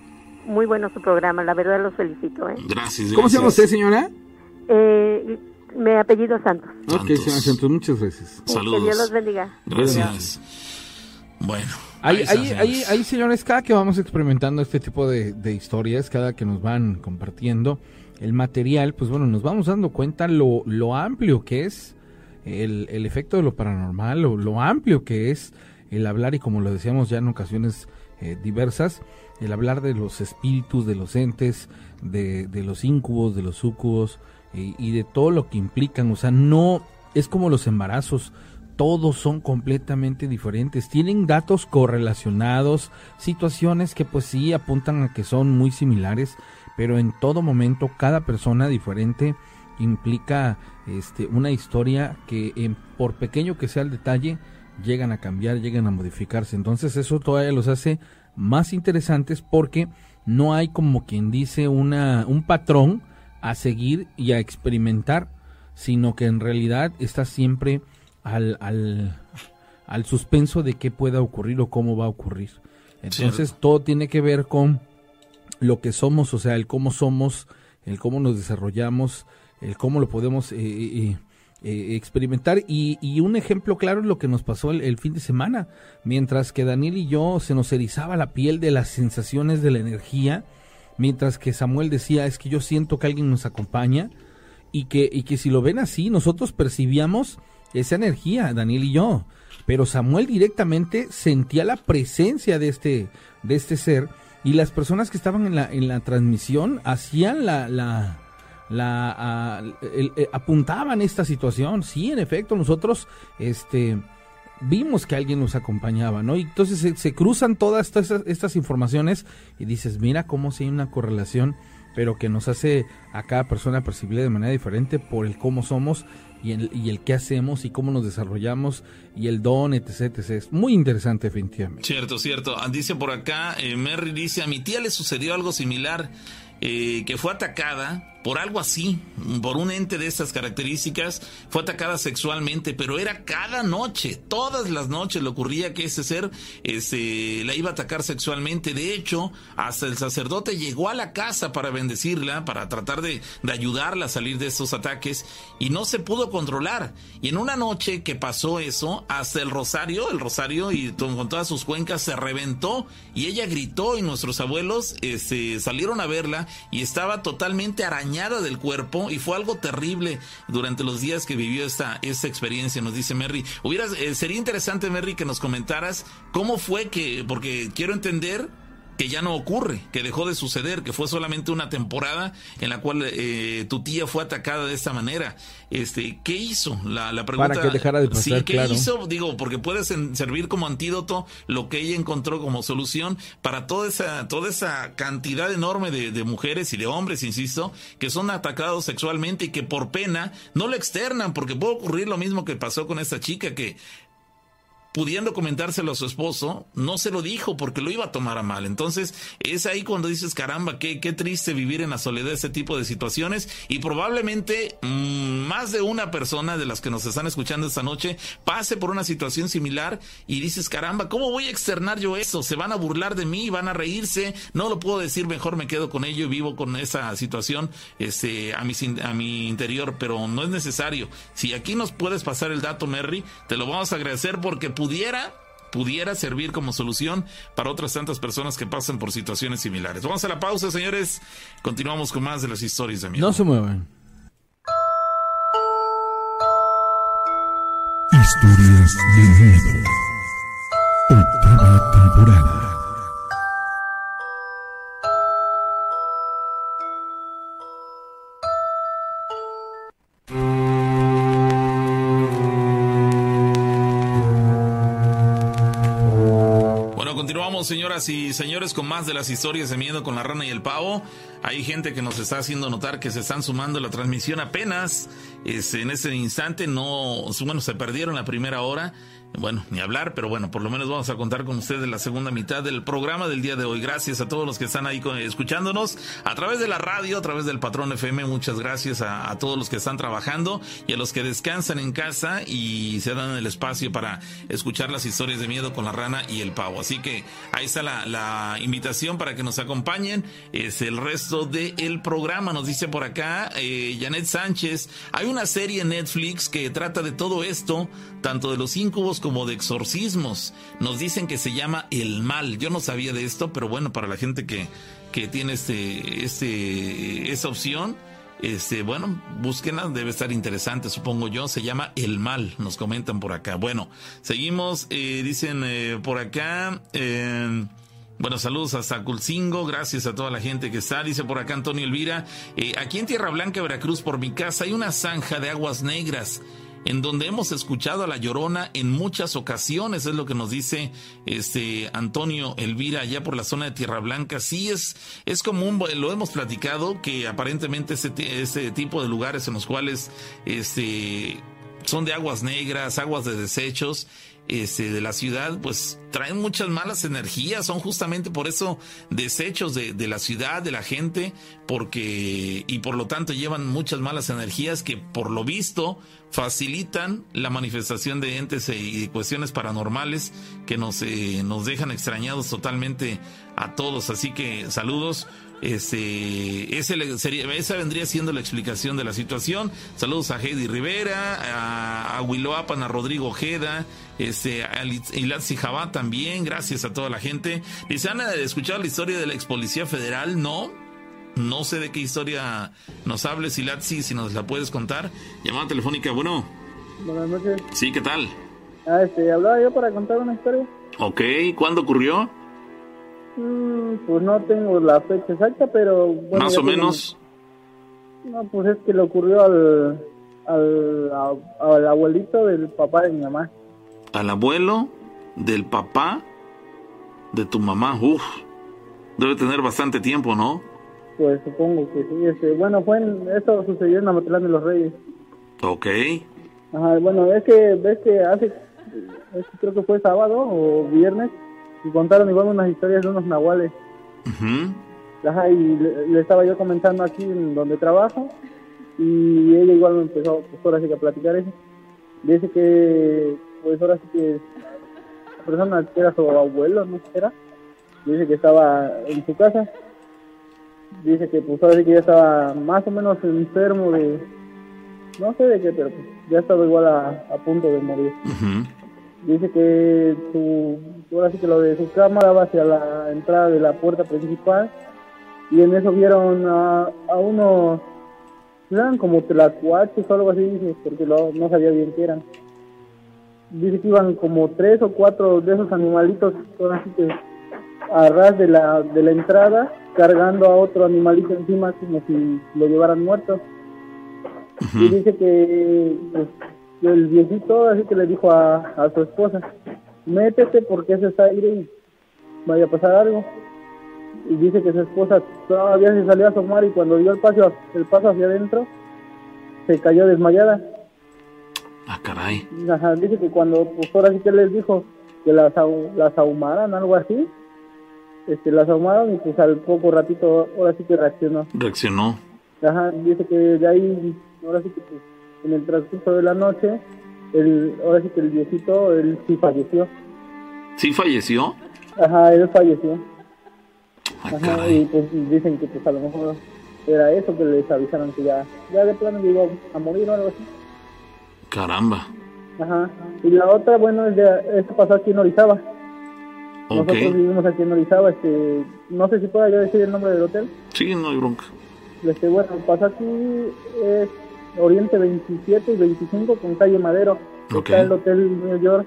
muy bueno su programa. La verdad los felicito. ¿eh? Gracias, ¿Cómo se llama usted, señora? Eh, me apellido Santos. Ok, señora Santos, muchas gracias. Saludos. Que Dios los bendiga. Gracias. Bueno. Hay, hay, hay, señores, cada que vamos experimentando este tipo de, de, historias, cada que nos van compartiendo el material, pues bueno, nos vamos dando cuenta lo, lo amplio que es el, efecto de lo paranormal, lo, lo, amplio que es el hablar y como lo decíamos ya en ocasiones eh, diversas, el hablar de los espíritus, de los entes, de, los incubos, de los sucubos y de todo lo que implican. O sea, no es como los embarazos, todos son completamente diferentes. Tienen datos correlacionados, situaciones que pues sí apuntan a que son muy similares, pero en todo momento cada persona diferente implica este, una historia que por pequeño que sea el detalle, llegan a cambiar, llegan a modificarse. Entonces eso todavía los hace más interesantes porque no hay como quien dice una, un patrón a seguir y a experimentar, sino que en realidad está siempre al, al, al suspenso de qué pueda ocurrir o cómo va a ocurrir. Entonces todo tiene que ver con lo que somos, o sea, el cómo somos, el cómo nos desarrollamos, el cómo lo podemos eh, eh, eh, experimentar. Y, un ejemplo claro es lo que nos pasó el, fin de semana. Mientras que Daniel y yo se nos erizaba la piel de las sensaciones de la energía, mientras que Samuel decía, es que yo siento que alguien nos acompaña, y que, y que si lo ven así, nosotros percibíamos esa energía, Daniel y yo. Pero Samuel directamente sentía la presencia de este, de este ser y las personas que estaban en la, en la transmisión hacían la, la, la eh, apuntaban esta situación. Sí, en efecto, nosotros este vimos que alguien nos acompañaba, ¿no? Y entonces se, cruzan todas estas, estas, informaciones y dices, mira cómo si hay una correlación, pero que nos hace a cada persona percibir de manera diferente por el cómo somos y el, y el qué hacemos y cómo nos desarrollamos y el don, etc, etc. Es muy interesante, definitivamente. Cierto, cierto. Dice por acá, eh, Merry dice, a mi tía le sucedió algo similar, eh, que fue atacada por algo así, por un ente de estas características, fue atacada sexualmente, pero era cada noche, todas las noches le ocurría que ese ser este, la iba a atacar sexualmente. De hecho, hasta el sacerdote llegó a la casa para bendecirla, para tratar de, de ayudarla a salir de estos ataques, y no se pudo controlar. Y en una noche que pasó eso, hasta el rosario, el rosario y con todas sus cuencas se reventó, y ella gritó, y nuestros abuelos este, salieron a verla, y estaba totalmente arañada del cuerpo y fue algo terrible durante los días que vivió esta, esta experiencia, nos dice Merry. Hubieras, eh, sería interesante, Merry, que nos comentaras cómo fue que, porque quiero entender que ya no ocurre, que dejó de suceder, que fue solamente una temporada en la cual eh, tu tía fue atacada de esta manera. Este, ¿qué hizo? La, la pregunta. Para que dejara de pasar, Sí, ¿qué hizo? Digo, porque puede servir como antídoto lo que ella encontró como solución para toda esa, toda esa cantidad enorme de, de mujeres y de hombres, insisto, que son atacados sexualmente y que por pena no lo externan, porque puede ocurrir lo mismo que pasó con esta chica que pudiendo comentárselo a su esposo, no se lo dijo porque lo iba a tomar a mal. Entonces, es ahí cuando dices, caramba, qué, qué triste vivir en la soledad ese tipo de situaciones y probablemente mm, más de una persona de las que nos están escuchando esta noche pase por una situación similar y dices, caramba, ¿cómo voy a externar yo eso? Se van a burlar de mí, van a reírse, no lo puedo decir, mejor me quedo con ello y vivo con esa situación este, a, mi, a mi interior, pero no es necesario. Si aquí nos puedes pasar el dato, Merry, te lo vamos a agradecer porque pudiera pudiera servir como solución para otras tantas personas que pasan por situaciones similares. Vamos a la pausa, señores. Continuamos con más de las historias de miedo. No se muevan. Historias de miedo. Octava temporada. Señoras y señores, con más de las historias de miedo con la rana y el pavo. Hay gente que nos está haciendo notar que se están sumando a la transmisión apenas. Es, en ese instante no, bueno, se perdieron la primera hora bueno, ni hablar, pero bueno, por lo menos vamos a contar con ustedes la segunda mitad del programa del día de hoy. Gracias a todos los que están ahí escuchándonos a través de la radio, a través del Patrón FM. Muchas gracias a, todos los que están trabajando y a los que descansan en casa y se dan el espacio para escuchar las historias de miedo con la rana y el pavo. Así que ahí está la, invitación para que nos acompañen. Es el resto del programa. Nos dice por acá eh, Janet Sánchez. Hay una serie en Netflix que trata de todo esto, tanto de los incubos como de exorcismos. Nos dicen que se llama El Mal. Yo no sabía de esto, pero bueno, para la gente que, que tiene este, este, esa opción, este, bueno, búsquenla, debe estar interesante, supongo yo. Se llama El Mal, nos comentan por acá. Bueno, seguimos, eh, dicen eh, por acá. Eh, bueno, saludos hasta Culcingo, gracias a toda la gente que está. Dice por acá Antonio Elvira, aquí en Tierra Blanca, Veracruz, por mi casa, hay una zanja de aguas negras en donde hemos escuchado a la Llorona en muchas ocasiones, es lo que nos dice este Antonio Elvira allá por la zona de Tierra Blanca. Sí es, es común, lo hemos platicado, que aparentemente ese, ese tipo de lugares en los cuales este, son de aguas negras, aguas de desechos, este, de la ciudad, pues traen muchas malas energías, son justamente por eso desechos de, de, la ciudad, de la gente, porque, y por lo tanto llevan muchas malas energías que por lo visto facilitan la manifestación de entes y cuestiones paranormales que nos, eh, nos dejan extrañados totalmente a todos. Así que saludos. Este, ese sería, esa vendría siendo la explicación de la situación. Saludos a Heidi Rivera, a, a Willoapan, a Rodrigo Ojeda, este, a Ilatzi Jabá también. Gracias a toda la gente. Dice, ¿han escuchado la historia de la ex policía federal? No. No sé de qué historia nos hables, Ilatzi, si nos la puedes contar. Llamada telefónica, bueno. Buenas noches. Sí, ¿qué tal? Ah, este, hablaba yo para contar una historia. Ok, ¿cuándo ocurrió? Mm, pues no tengo la fecha exacta, pero... Más o menos. No, pues es que le ocurrió al, al, al abuelito del papá de mi mamá. ¿Al abuelo del papá de tu mamá? Uf, debe tener bastante tiempo, ¿no? Pues supongo que sí. Este, bueno, fue en, esto sucedió en la Matlán de los Reyes. Ok. Ajá, bueno, es que ves que hace, creo que fue sábado o viernes, y contaron igual unas historias de unos nahuales. Ajá, y le, estaba yo comentando aquí en donde trabajo, y ella igual me empezó, pues ahora sí que a platicar eso. Dice que, pues ahora sí que la persona que era su abuelo, no era, dice que estaba en su casa. Dice que pues ahora sí que ya estaba más o menos enfermo de no sé de qué pero pues, ya estaba igual a, punto de morir. Dice que su ahora sí que lo de su cámara va hacia la entrada de la puerta principal y en eso vieron a, a unos eran como tlacuaches o algo así dice porque no sabía bien qué eran dice que iban como tres o cuatro de esos animalitos ahora sí que a ras de la, de la entrada cargando a otro animalito encima como si lo llevaran muerto. Y dice que pues, el viejito así que le dijo a, a su esposa, métete porque ese está aire y vaya a pasar algo. Y dice que su esposa todavía se salió a asomar y cuando dio el paso, el paso hacia adentro, se cayó desmayada. Ah, caray. dice que cuando, pues ahora sí que les dijo que las, las ahumaran, algo así, este, las ahumaron y pues al poco ratito ahora sí que reaccionó. Reaccionó. Ajá, dice que de ahí, ahora sí que pues, en el transcurso de la noche, el, ahora sí que el viejito, él sí falleció. ¿Sí falleció? Ajá, él falleció. Ajá, y pues dicen que pues a lo mejor era eso que les avisaron que ya, ya de plano iba a morir o algo así. Caramba. Ajá, y la otra, bueno, es de, esto pasó aquí en Orizaba. Nosotros vivimos aquí en Orizaba, este, no sé si pueda yo decir el nombre del hotel. Sí, no hay bronca. Este, bueno, pasa aquí es Oriente 27 y 25 con calle Madero. Está el Hotel New York.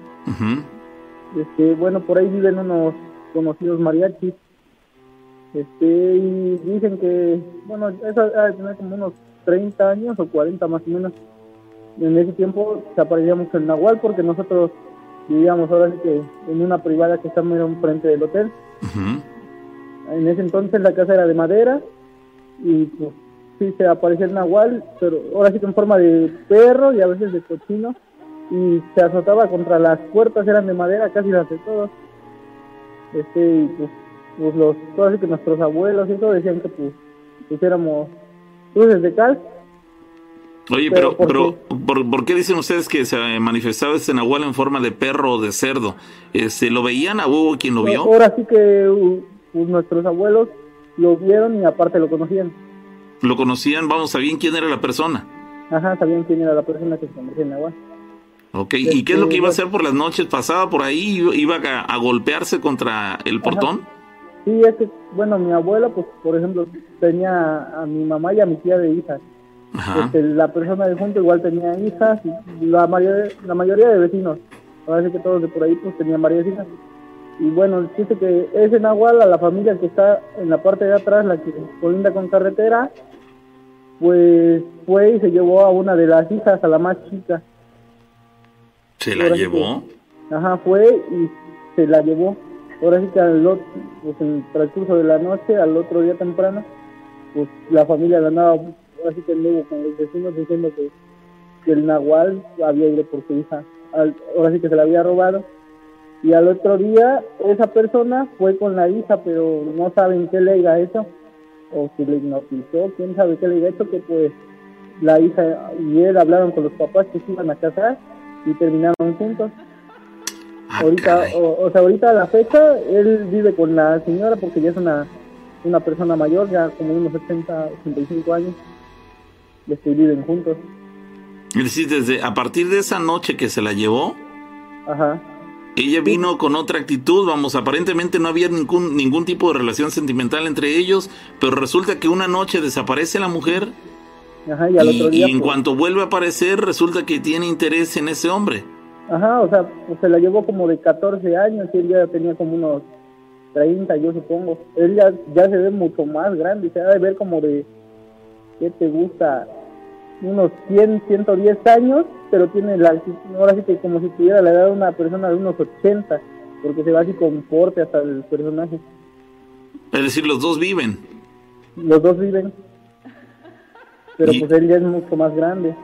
este, bueno, por ahí viven unos conocidos mariachis. Este, y dicen que, bueno, eso debe tener como unos 30 años o 40 más o menos. En ese tiempo se aparecía mucho el Nahual porque nosotros vivíamos ahora sí que en una privada que está enfrente del hotel. En ese entonces la casa era de madera y pues sí se aparecía el nahual, pero ahora sí que en forma de perro y a veces de cochino y se azotaba contra las puertas, eran de madera, casi las de todos. Este, y pues, pues los, así que nuestros abuelos y eso decían que pues pusiéramos luces de cal Oye, pero, pero, ¿por, qué dicen ustedes que se manifestaba este nahual en forma de perro o de cerdo? Este, ¿Lo veían a hubo quien lo vio? Ahora sí que uh, pues, nuestros abuelos lo vieron y aparte lo conocían. ¿Lo conocían? Vamos, ¿sabían quién era la persona? Ajá, sabían quién era la persona que se convertía en nahual. Ok, ¿y qué es lo que iba a hacer por las noches? ¿Pasaba por ahí? ¿Iba a, golpearse contra el portón? Sí, es que, bueno, mi abuelo, pues, por ejemplo, tenía a mi mamá y a mi tía de hijas. Este, la persona de junto igual tenía hijas, y la mayoría, la mayoría de vecinos, parece que todos de por ahí pues tenían varias hijas. Y bueno, dice que ese Nahual, a la familia que está en la parte de atrás, la que colinda con carretera, pues fue y se llevó a una de las hijas, a la más chica. ¿Se la llevó? ajá, fue y se la llevó. Ahora sí que al otro, pues en el transcurso de la noche, al otro día temprano, pues la familia la andaba así que luego con los vecinos diciendo que, el Nahual había ido por su hija, ahora sí que se la había robado. Y al otro día esa persona fue con la hija, pero no saben qué le haya hecho, o si le hipnotizó, quién sabe qué le haya hecho, que pues la hija y él hablaron con los papás que se iban a casar y terminaron juntos. Ah, ahorita, o, sea, ahorita a la fecha, él vive con la señora porque ya es una, una persona mayor, ya como unos 80, 85 años y que viven juntos. Es decir, desde a partir de esa noche que se la llevó, Ajá. Ella vino con otra actitud, vamos, aparentemente no había ningún, ningún tipo de relación sentimental entre ellos, pero resulta que una noche desaparece la mujer Ajá, y, al otro día, y en pues cuanto vuelve a aparecer resulta que tiene interés en ese hombre. Ajá, o sea, pues se la llevó como de 14 años y él ya tenía como unos 30, yo supongo. Él ya, ya se ve mucho más grande, se ha de ver como de ¿qué te gusta? Unos 100, 110 años, pero tiene la, ahora sí que como si tuviera la edad de una persona de unos 80, porque se va así con porte hasta el personaje. Es decir, los dos viven. Los dos viven. Pero pues él ya es mucho más grande.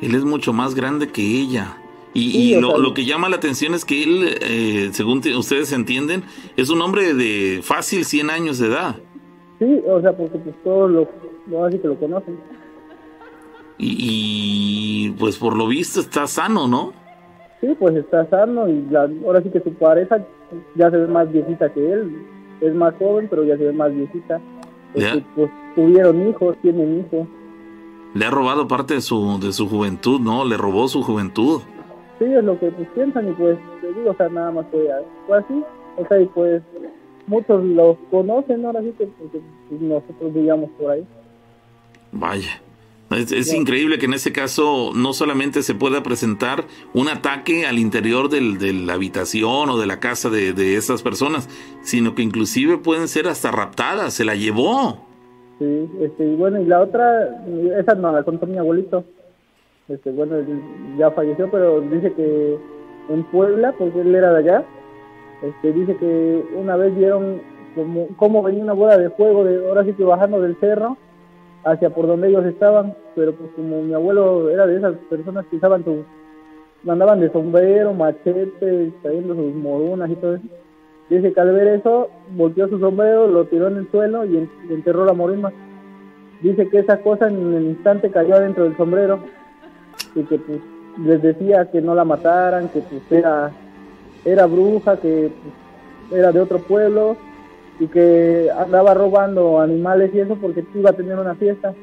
Él es mucho más grande que ella. Y, lo, lo, que llama la atención es que él, eh, según ustedes entienden, es un hombre de fácil 100 años de edad. Sí, o sea, porque pues todos los no, así que lo conocen. Y, pues por lo visto está sano, ¿no? Sí, pues está sano y ahora sí que su pareja ya se ve más viejita que él. Es más joven, pero ya se ve más viejita. pues tuvieron hijos, tienen hijos. Le ha robado parte de su, de su juventud, ¿no? Le robó su juventud. Sí, es lo que pues, piensan y pues, te digo, o sea, nada más fue, así. O sea, y pues muchos lo conocen ahora sí que pues, nosotros vivíamos por ahí. Vaya. Es, increíble que en ese caso no solamente se pueda presentar un ataque al interior del, de la habitación o de la casa de, de esas personas, sino que inclusive pueden ser hasta raptadas, se la llevó. Sí, este, y bueno, y la otra, esa no la contó mi abuelito, este, bueno, ya falleció, pero dice que en Puebla, porque él era de allá, este, dice que una vez vieron como, cómo venía una bola de fuego, de, ahora sí que bajando del cerro, hacia por donde ellos estaban, pero pues como mi abuelo era de esas personas que usaban su, mandaban de sombrero, machete, trayendo sus morunas y todo eso. Dice que al ver eso, volteó su sombrero, lo tiró en el suelo y, enterró la morima. Dice que esa cosa en el instante cayó adentro del sombrero y que pues les decía que no la mataran, que pues era, era bruja, que pues, era de otro pueblo y que andaba robando animales y eso porque iba a tener una fiesta.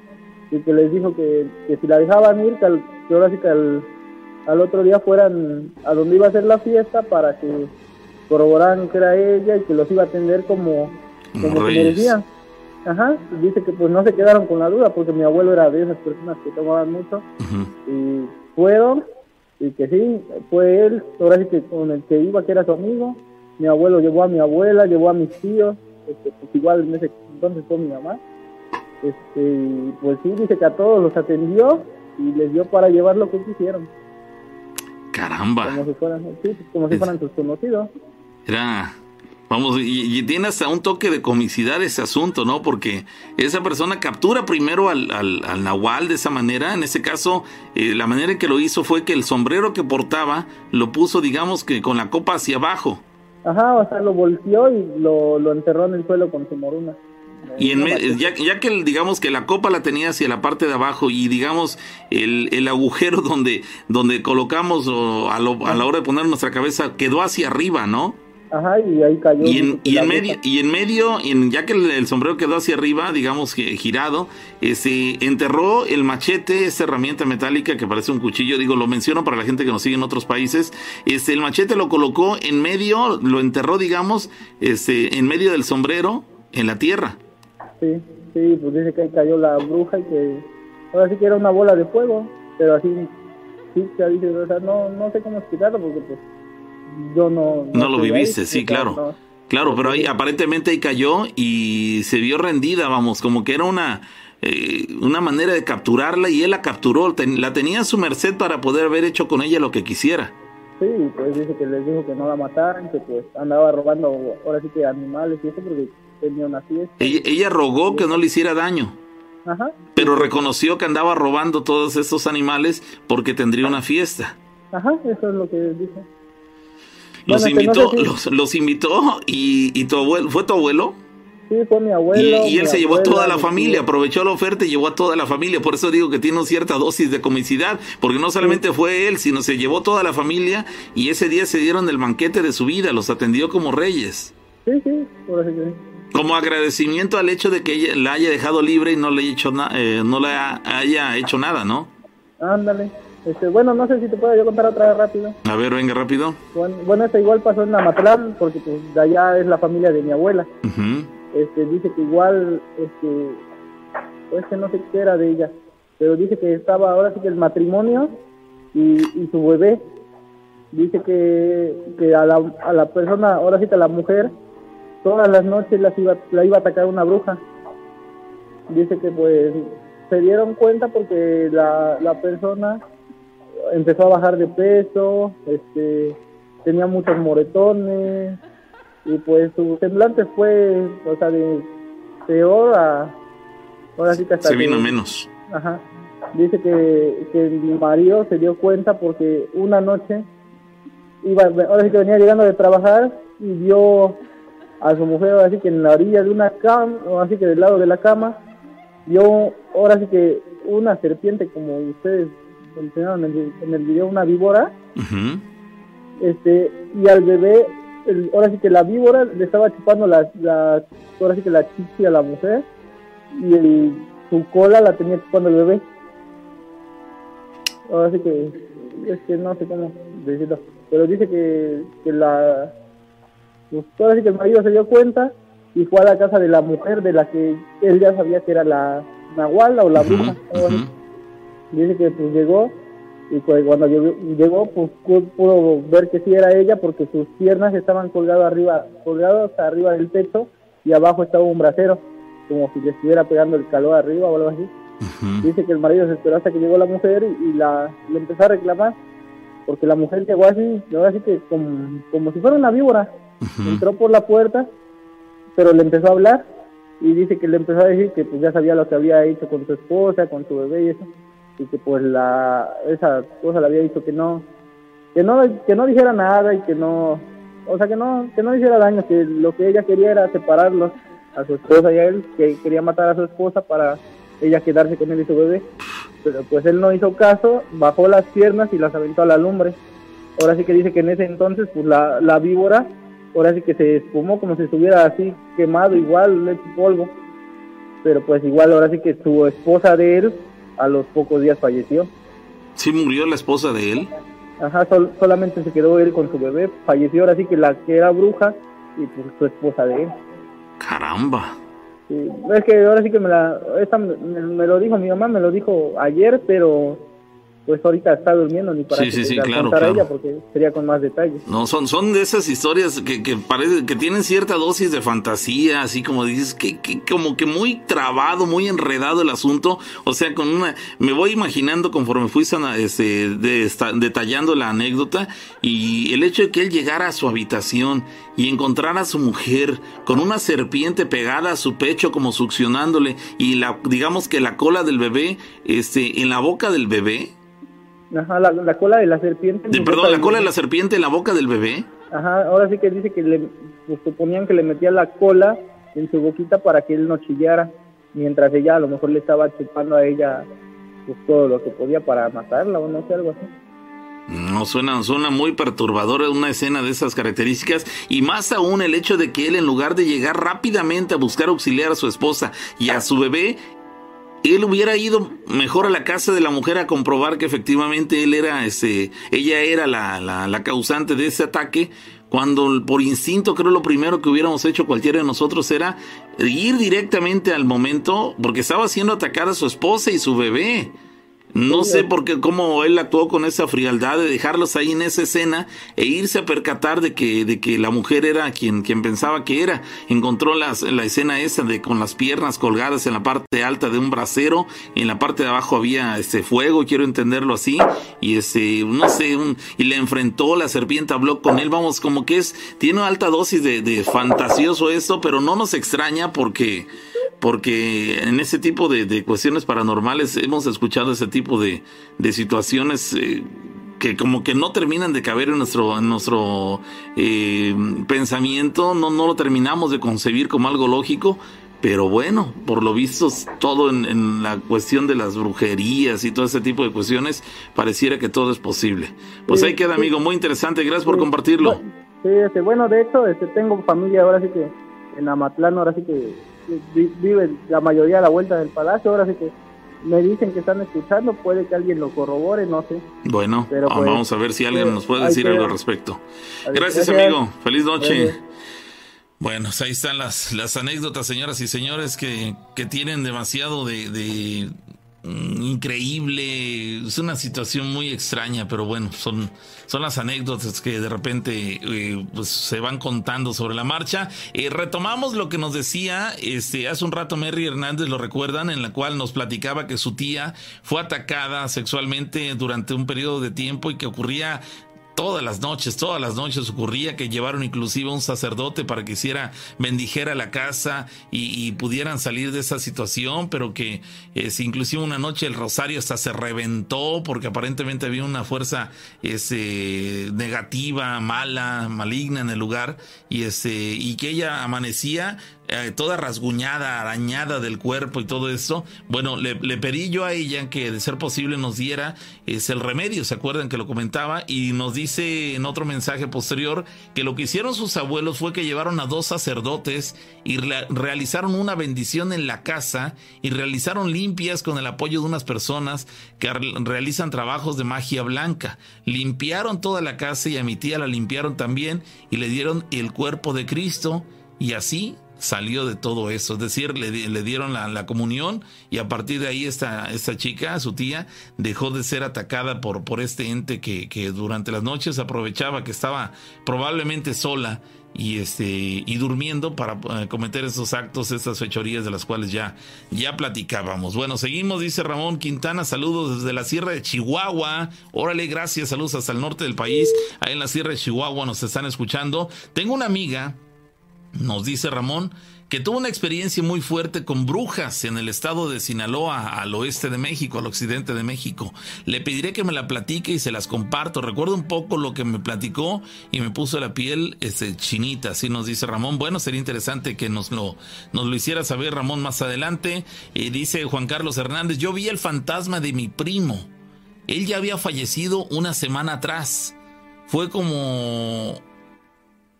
Y que les dijo que, si la dejaban ir, que, ahora sí que al, otro día fueran a donde iba a ser la fiesta para que corroboraran que era ella y que los iba a atender como, como merecían. Ajá, dice que pues no se quedaron con la duda porque mi abuelo era de esas personas que tomaban mucho. Y fueron y que sí, fue él, ahora sí que con el que iba, que era su amigo, mi abuelo llevó a mi abuela, llevó a mis tíos este, pues igual en ese entonces fue mi mamá, este, pues sí, dice que a todos los atendió y les dio para llevar lo que quisieron. Caramba. Como si fueran, sí, como si fueran sus conocidos. Era Vamos, y, tiene hasta un toque de comicidad ese asunto, ¿no? Porque esa persona captura primero al, al, nahual de esa manera. En ese caso, eh, la manera en que lo hizo fue que el sombrero que portaba lo puso, digamos, que con la copa hacia abajo. Ajá, o sea, lo volteó y lo, lo enterró en el suelo con su moruna. Y en ya, ya, que digamos que la copa la tenía hacia la parte de abajo y digamos el, el agujero donde, donde colocamos a, a la hora de poner nuestra cabeza quedó hacia arriba, ¿no? Ajá, y ahí cayó. Y en, y en medio, y en medio en, ya que el, sombrero quedó hacia arriba, digamos que girado, este, enterró el machete, esta herramienta metálica que parece un cuchillo, digo, lo menciono para la gente que nos sigue en otros países, este, el machete lo colocó en medio, lo enterró, digamos, este, en medio del sombrero, en la tierra. Sí, sí, pues dice que ahí cayó la bruja y que ahora sí que era una bola de fuego, pero así, sí, dice, o sea, no, no sé cómo explicarlo porque pues yo no... No, lo viviste, sí, claro. Claro, pero ahí aparentemente ahí cayó y se vio rendida, vamos, como que era una, eh, una manera de capturarla y él la capturó, la tenía a su merced para poder haber hecho con ella lo que quisiera. Sí, pues dice que les dijo que no la mataran, que pues andaba robando ahora sí que animales y eso porque tenía una fiesta. Ella, rogó que no le hiciera daño. Ajá. Pero reconoció que andaba robando todos estos animales porque tendría una fiesta. Ajá, eso es lo que dijo. Los invitó, los, invitó y, tu abuelo, ¿fue tu abuelo? Sí, fue mi abuelo. Y, él se llevó a toda la familia, aprovechó la oferta y llevó a toda la familia. Por eso digo que tiene una cierta dosis de comicidad, porque no solamente fue él, sino se llevó toda la familia y ese día se dieron el banquete de su vida, los atendió como reyes. Sí, sí, por así Como agradecimiento al hecho de que ella la haya dejado libre y no le, hecho eh, no le haya hecho nada, ¿no? Ándale. Este, bueno, no sé si te puedo yo contar otra vez rápido. A ver, venga rápido. Bueno, bueno esta igual pasó en Amatlán, porque pues de allá es la familia de mi abuela. Este, dice que igual, este, pues que no sé qué era de ella, pero dice que estaba ahora sí que el matrimonio y, su bebé. Dice que, que a, la, a la persona, ahora sí que a la mujer, todas las noches las iba, la iba a atacar una bruja. Dice que pues se dieron cuenta porque la, la persona empezó a bajar de peso, este, tenía muchos moretones y pues su semblante fue, o sea, de peor a... Ahora sí que hasta se vino menos. Ajá. Dice que, que mi marido se dio cuenta porque una noche iba, ahora sí que venía llegando de trabajar y vio a su mujer ahora sí que en la orilla de una cama, o así que del lado de la cama, vio ahora sí que una serpiente como ustedes mencionaron en el, en el video una víbora. este Y al bebé, ahora sí que la víbora le estaba chupando la, la ahora sí que la chichi a la mujer y el, su cola la tenía chupando el bebé. Ahora sí que, es que no sé cómo decirlo, pero dice que, que la, pues, ahora sí que el marido se dio cuenta y fue a la casa de la mujer de la que él ya sabía que era la nahuala o la bruja. Dice que pues llegó y pues cuando llegó pues pudo ver que sí era ella porque sus piernas estaban colgadas arriba, colgadas arriba del techo y abajo estaba un brasero, como si le estuviera pegando el calor arriba o algo así. Dice que el marido se esperó hasta que llegó la mujer y, la le empezó a reclamar porque la mujer llegó así, así que como, como si fuera una víbora. Entró por la puerta, pero le empezó a hablar y dice que le empezó a decir que pues ya sabía lo que había hecho con su esposa, con su bebé y eso y que pues la esa cosa le había dicho que no que no que no dijera nada y que no o sea que no que no hiciera daño que lo que ella quería era separarlos a su esposa y a él que quería matar a su esposa para ella quedarse con él y su bebé. Pero pues él no hizo caso bajó las piernas y las aventó a la lumbre. Ahora sí que dice que en ese entonces pues la, la víbora ahora sí que se espumó como si estuviera así quemado igual hecho polvo. Pero pues igual ahora sí que su esposa de él a los pocos días falleció. ¿Sí murió la esposa de él? Ajá, solamente se quedó él con su bebé. Falleció ahora sí que la que era bruja y pues su esposa de él. Caramba. es que ahora sí que me, la, esta me, lo dijo mi mamá, me lo dijo ayer, pero pues ahorita está durmiendo ni para sí, que sí, contar a ella porque sería con más detalles. No, son, son de esas historias que, que parece que tienen cierta dosis de fantasía, así como dices, que, que, como que muy trabado, muy enredado el asunto. O sea, con una, me voy imaginando conforme fui este, de, detallando la anécdota y el hecho de que él llegara a su habitación y encontrara a su mujer con una serpiente pegada a su pecho como succionándole y la, digamos que la cola del bebé, este, en la boca del bebé Ajá, la, cola de la serpiente. perdón, la cola de la serpiente en la boca del bebé. Ajá, ahora sí que dice que le pues, suponían que le metía la cola en su boquita para que él no chillara, mientras ella a lo mejor le estaba chupando a ella pues, todo lo que podía para matarla o no sé, algo así. No, suena, suena muy perturbadora una escena de esas características y más aún el hecho de que él en lugar de llegar rápidamente a buscar auxiliar a su esposa y a su bebé, él hubiera ido mejor a la casa de la mujer a comprobar que efectivamente él era ese, ella era la, la, la, causante de ese ataque, cuando por instinto creo lo primero que hubiéramos hecho cualquiera de nosotros era ir directamente al momento, porque estaba siendo atacada su esposa y su bebé. No sé por qué, cómo él actuó con esa frialdad de dejarlos ahí en esa escena e irse a percatar de que, de que la mujer era quien, quien pensaba que era. Encontró las, la escena esa de con las piernas colgadas en la parte alta de un brasero y en la parte de abajo había este fuego, quiero entenderlo así, y ese, no sé, un, y le enfrentó, la serpiente habló con él, vamos, como que es, tiene una alta dosis de, de fantasioso esto, pero no nos extraña porque porque en ese tipo de, cuestiones paranormales hemos escuchado ese tipo de, situaciones eh, que como que no terminan de caber en nuestro, en nuestro eh, pensamiento, no, no lo terminamos de concebir como algo lógico, pero bueno, por lo visto todo en, la cuestión de las brujerías y todo ese tipo de cuestiones, pareciera que todo es posible. Pues ahí queda amigo, muy interesante, gracias por compartirlo. Sí, este, bueno, de hecho este, tengo familia ahora sí que en Amatlán, ahora sí que viven la mayoría a la vuelta del palacio, ahora sí que me dicen que están escuchando, puede que alguien lo corrobore, no sé. Bueno, Pero pues, vamos a ver si alguien nos puede decir algo al respecto. Gracias, amigo, feliz noche. Bueno, pues ahí están las, las anécdotas, señoras y señores, que, que tienen demasiado de, Mm, increíble, es una situación muy extraña, pero bueno, son, son las anécdotas que de repente eh, pues, se van contando sobre la marcha. Eh, retomamos lo que nos decía este, hace un rato Mary Hernández, lo recuerdan, en la cual nos platicaba que su tía fue atacada sexualmente durante un periodo de tiempo y que ocurría todas las noches, todas las noches ocurría que llevaron inclusive a un sacerdote para que hiciera, bendijera la casa y, pudieran salir de esa situación, pero que es, inclusive una noche el rosario hasta se reventó porque aparentemente había una fuerza negativa, mala, maligna en el lugar y, y que ella amanecía eh, toda rasguñada, arañada del cuerpo y todo eso, bueno, le, pedí yo a ella que de ser posible nos diera es el remedio, ¿se acuerdan que lo comentaba? Y nos dice en otro mensaje posterior que lo que hicieron sus abuelos fue que llevaron a dos sacerdotes y realizaron una bendición en la casa y realizaron limpias con el apoyo de unas personas que realizan trabajos de magia blanca. Limpiaron toda la casa y a mi tía la limpiaron también y le dieron el cuerpo de Cristo y así salió de todo eso, es decir, le, le dieron la, la, comunión y a partir de ahí esta, esta chica, su tía, dejó de ser atacada por, por este ente que, que durante las noches aprovechaba que estaba probablemente sola y este y durmiendo para eh, cometer esos actos, esas fechorías de las cuales ya ya platicábamos. Bueno, seguimos, dice Ramón Quintana, saludos desde la Sierra de Chihuahua. Órale, gracias, saludos hasta el norte del país. Ahí en la Sierra de Chihuahua nos están escuchando. Tengo una amiga nos dice Ramón que tuvo una experiencia muy fuerte con brujas en el estado de Sinaloa, al oeste de México, al occidente de México. Le pediré que me la platique y se las comparto. Recuerdo un poco lo que me platicó y me puso la piel este, chinita, así nos dice Ramón. Bueno, sería interesante que nos lo, nos lo hiciera saber Ramón más adelante. Y dice Juan Carlos Hernández, yo vi el fantasma de mi primo. Él ya había fallecido una semana atrás. Fue como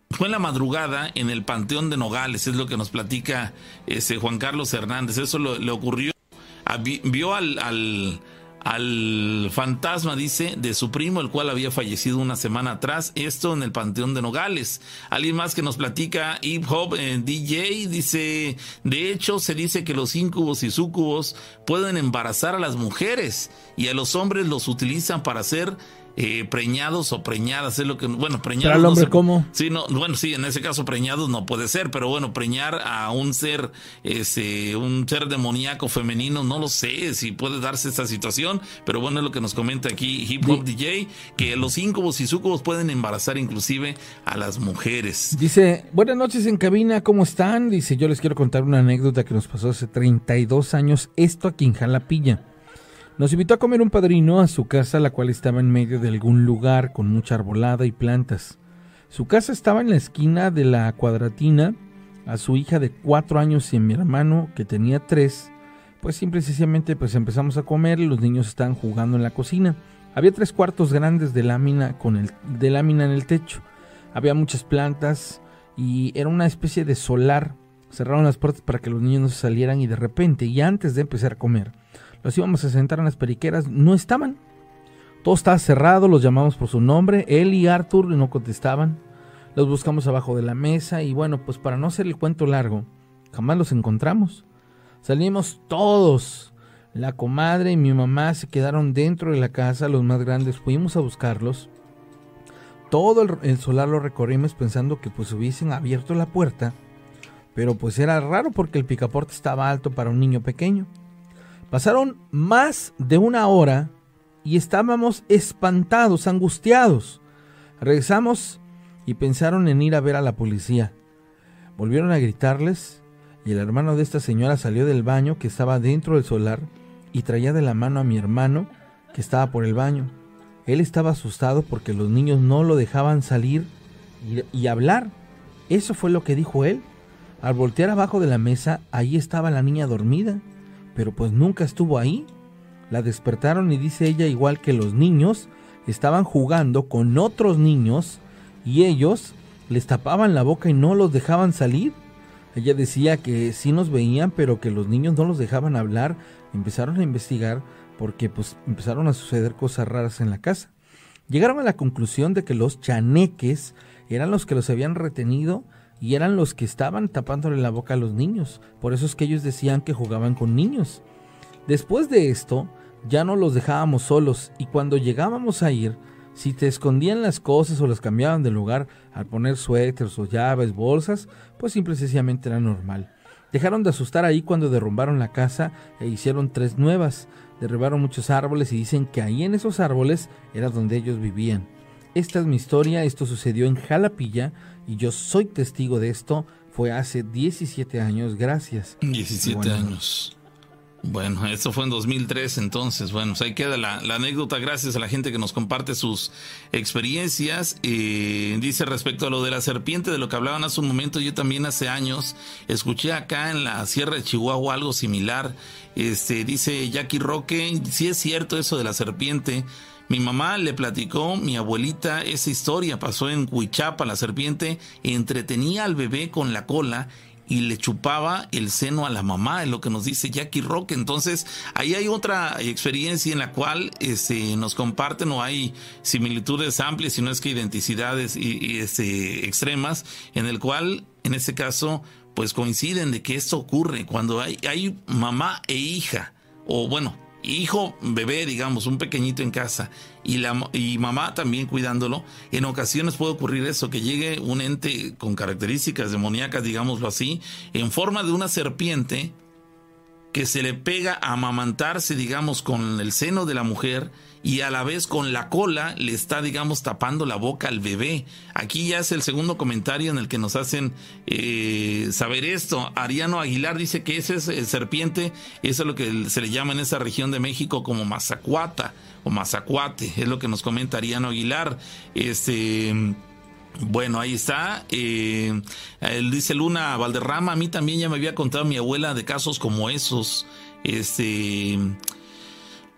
fue en la madrugada en el Panteón de Nogales, es lo que nos platica ese Juan Carlos Hernández. Eso le ocurrió. vio al, al fantasma, dice, de su primo, el cual había fallecido una semana atrás, esto en el Panteón de Nogales. Alguien más que nos platica, hip hop eh, DJ, dice, de hecho se dice que los incubos y sucubos pueden embarazar a las mujeres y a los hombres los utilizan para hacer eh, preñados o preñadas, es lo que, bueno, preñados. ¿Para el hombre cómo? Sí, no, bueno, sí, en ese caso preñados no puede ser, pero bueno, preñar a un ser, ese, un ser demoníaco femenino, no lo sé si puede darse esta situación, pero bueno, es lo que nos comenta aquí Hip Hop DJ, que los incubos y sucubos pueden embarazar inclusive a las mujeres. Dice, buenas noches en cabina, ¿cómo están? Dice, yo les quiero contar una anécdota que nos pasó hace 32 años, esto aquí en Jalapilla. Nos invitó a comer un padrino a su casa, la cual estaba en medio de algún lugar con mucha arbolada y plantas. Su casa estaba en la esquina de la cuadratina. A su hija de cuatro años y a mi hermano, que tenía tres, pues simple y sencillamente pues empezamos a comer y los niños estaban jugando en la cocina. Había tres cuartos grandes de lámina, con el, de lámina en el techo. Había muchas plantas y era una especie de solar. Cerraron las puertas para que los niños no se salieran y de repente, y antes de empezar a comer, los íbamos a sentar en las periqueras, no estaban. Todo estaba cerrado, los llamamos por su nombre, él y Arthur no contestaban. Los buscamos abajo de la mesa y bueno, pues para no hacer el cuento largo, jamás los encontramos. Salimos todos. La comadre y mi mamá se quedaron dentro de la casa, los más grandes fuimos a buscarlos. Todo el, solar lo recorrimos pensando que pues hubiesen abierto la puerta, pero pues era raro porque el picaporte estaba alto para un niño pequeño. Pasaron más de una hora y estábamos espantados, angustiados. Regresamos y pensaron en ir a ver a la policía. Volvieron a gritarles y el hermano de esta señora salió del baño que estaba dentro del solar y traía de la mano a mi hermano que estaba por el baño. Él estaba asustado porque los niños no lo dejaban salir y, hablar. Eso fue lo que dijo él. Al voltear abajo de la mesa, ahí estaba la niña dormida pero pues nunca estuvo ahí. La despertaron y dice ella, igual que los niños, estaban jugando con otros niños y ellos les tapaban la boca y no los dejaban salir. Ella decía que sí nos veían, pero que los niños no los dejaban hablar. Empezaron a investigar porque pues empezaron a suceder cosas raras en la casa. Llegaron a la conclusión de que los chaneques eran los que los habían retenido y eran los que estaban tapándole la boca a los niños. Por eso es que ellos decían que jugaban con niños. Después de esto, ya no los dejábamos solos y cuando llegábamos a ir, si te escondían las cosas o las cambiaban de lugar al poner suéteres o llaves, bolsas, pues simple y sencillamente era normal. Dejaron de asustar ahí cuando derrumbaron la casa e hicieron tres nuevas. Derribaron muchos árboles y dicen que ahí en esos árboles era donde ellos vivían. Esta es mi historia, esto sucedió en Jalapilla y yo soy testigo de esto. Fue hace 17 años, gracias. 17 años. Bueno, eso fue en 2003, entonces, bueno, pues ahí queda la, anécdota, gracias a la gente que nos comparte sus experiencias. Eh, dice respecto a lo de la serpiente, de lo que hablaban hace un momento, yo también hace años escuché acá en la Sierra de Chihuahua algo similar. Este, dice Jackie Roque, si es cierto eso de la serpiente, mi mamá le platicó, mi abuelita, esa historia pasó en Huichapa, la serpiente entretenía al bebé con la cola y le chupaba el seno a la mamá, es lo que nos dice Jackie Rock. Entonces, ahí hay otra experiencia en la cual este, nos comparten o hay similitudes amplias, si no es que identidades y, este, extremas, en el cual, en este caso, pues coinciden de que esto ocurre cuando hay, hay mamá e hija, o bueno, hijo, bebé, digamos, un pequeñito en casa y, la, y mamá también cuidándolo, en ocasiones puede ocurrir eso, que llegue un ente con características demoníacas, digámoslo así, en forma de una serpiente que se le pega a amamantarse, digamos, con el seno de la mujer y a la vez con la cola le está, digamos, tapando la boca al bebé. Aquí ya es el segundo comentario en el que nos hacen eh, saber esto. Ariano Aguilar dice que ese es el serpiente, eso es lo que se le llama en esa región de México como mazacuata o mazacuate, es lo que nos comenta Ariano Aguilar. Este. Bueno, ahí está. Eh, él dice Luna Valderrama, a mí también ya me había contado mi abuela de casos como esos. Este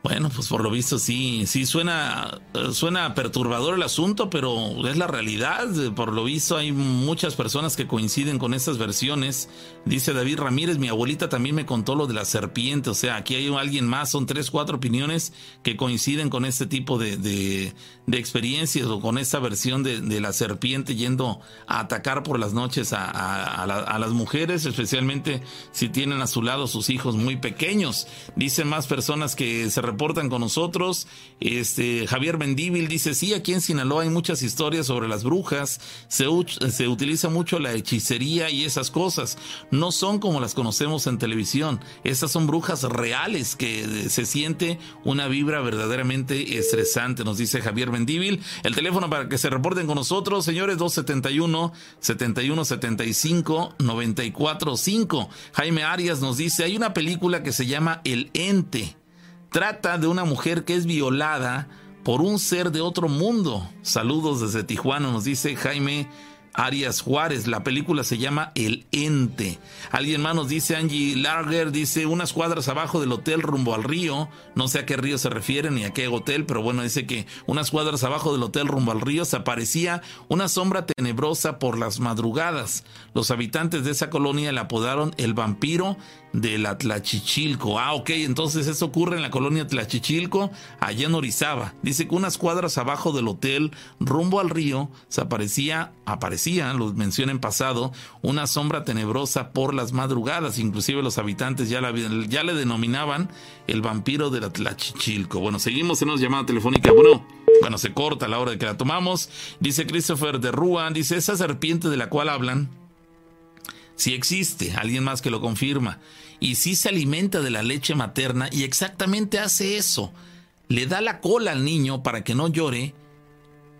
Bueno, pues por lo visto sí, sí suena, suena perturbador el asunto, pero es la realidad. Por lo visto hay muchas personas que coinciden con estas versiones. Dice David Ramírez, mi abuelita también me contó lo de la serpiente. O sea, aquí hay alguien más, son tres, cuatro opiniones que coinciden con este tipo de, de, experiencias o con esta versión de, la serpiente yendo a atacar por las noches a, a las mujeres, especialmente si tienen a su lado sus hijos muy pequeños. Dicen más personas que se reportan con nosotros. Este, Javier Mendíbil dice, sí, aquí en Sinaloa hay muchas historias sobre las brujas, se, se utiliza mucho la hechicería y esas cosas. No son como las conocemos en televisión. Estas son brujas reales que se siente una vibra verdaderamente estresante, nos dice Javier Mendíbil. El teléfono para que se reporten con nosotros, señores, 271 7175 945. Jaime Arias nos dice, hay una película que se llama El Ente trata de una mujer que es violada por un ser de otro mundo. Saludos desde Tijuana, nos dice Jaime Arias Juárez. La película se llama El Ente. Alguien más nos dice, Angie Larger, dice, unas cuadras abajo del hotel rumbo al río. No sé a qué río se refiere ni a qué hotel, pero bueno, dice que unas cuadras abajo del hotel rumbo al río se aparecía una sombra tenebrosa por las madrugadas. Los habitantes de esa colonia la apodaron el vampiro de la Tlachichilco. Ah, ok, entonces eso ocurre en la colonia Tlachichilco, allá en Orizaba. Dice que unas cuadras abajo del hotel, rumbo al río, se aparecía, aparecía, lo mencioné en pasado, una sombra tenebrosa por las madrugadas. Inclusive los habitantes ya, la, ya le denominaban el vampiro de la Tlachichilco. Bueno, seguimos en una llamada telefónica. Bueno, bueno, se corta a la hora de que la tomamos. Dice Christopher de Rúa, dice, esa serpiente de la cual hablan si existe, alguien más que lo confirma, y si se alimenta de la leche materna y exactamente hace eso, le da la cola al niño para que no llore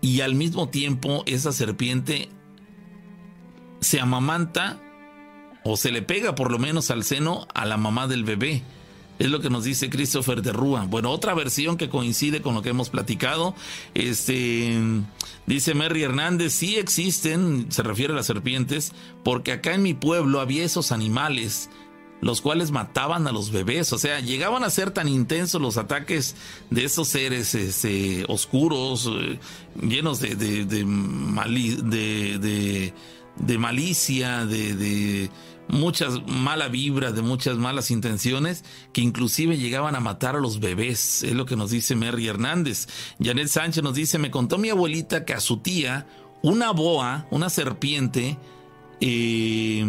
y al mismo tiempo esa serpiente se amamanta o se le pega por lo menos al seno a la mamá del bebé. Es lo que nos dice Christopher de Rúa. Bueno, otra versión que coincide con lo que hemos platicado. Este dice Mary Hernández, sí existen, se refiere a las serpientes, porque acá en mi pueblo había esos animales los cuales mataban a los bebés. O sea, llegaban a ser tan intensos los ataques de esos seres este, oscuros, eh, llenos de, de, de, de, malicia, de muchas mala vibra, de muchas malas intenciones, que inclusive llegaban a matar a los bebés. Es lo que nos dice Mary Hernández. Janet Sánchez nos dice, me contó mi abuelita que a su tía, una boa, una serpiente, eh,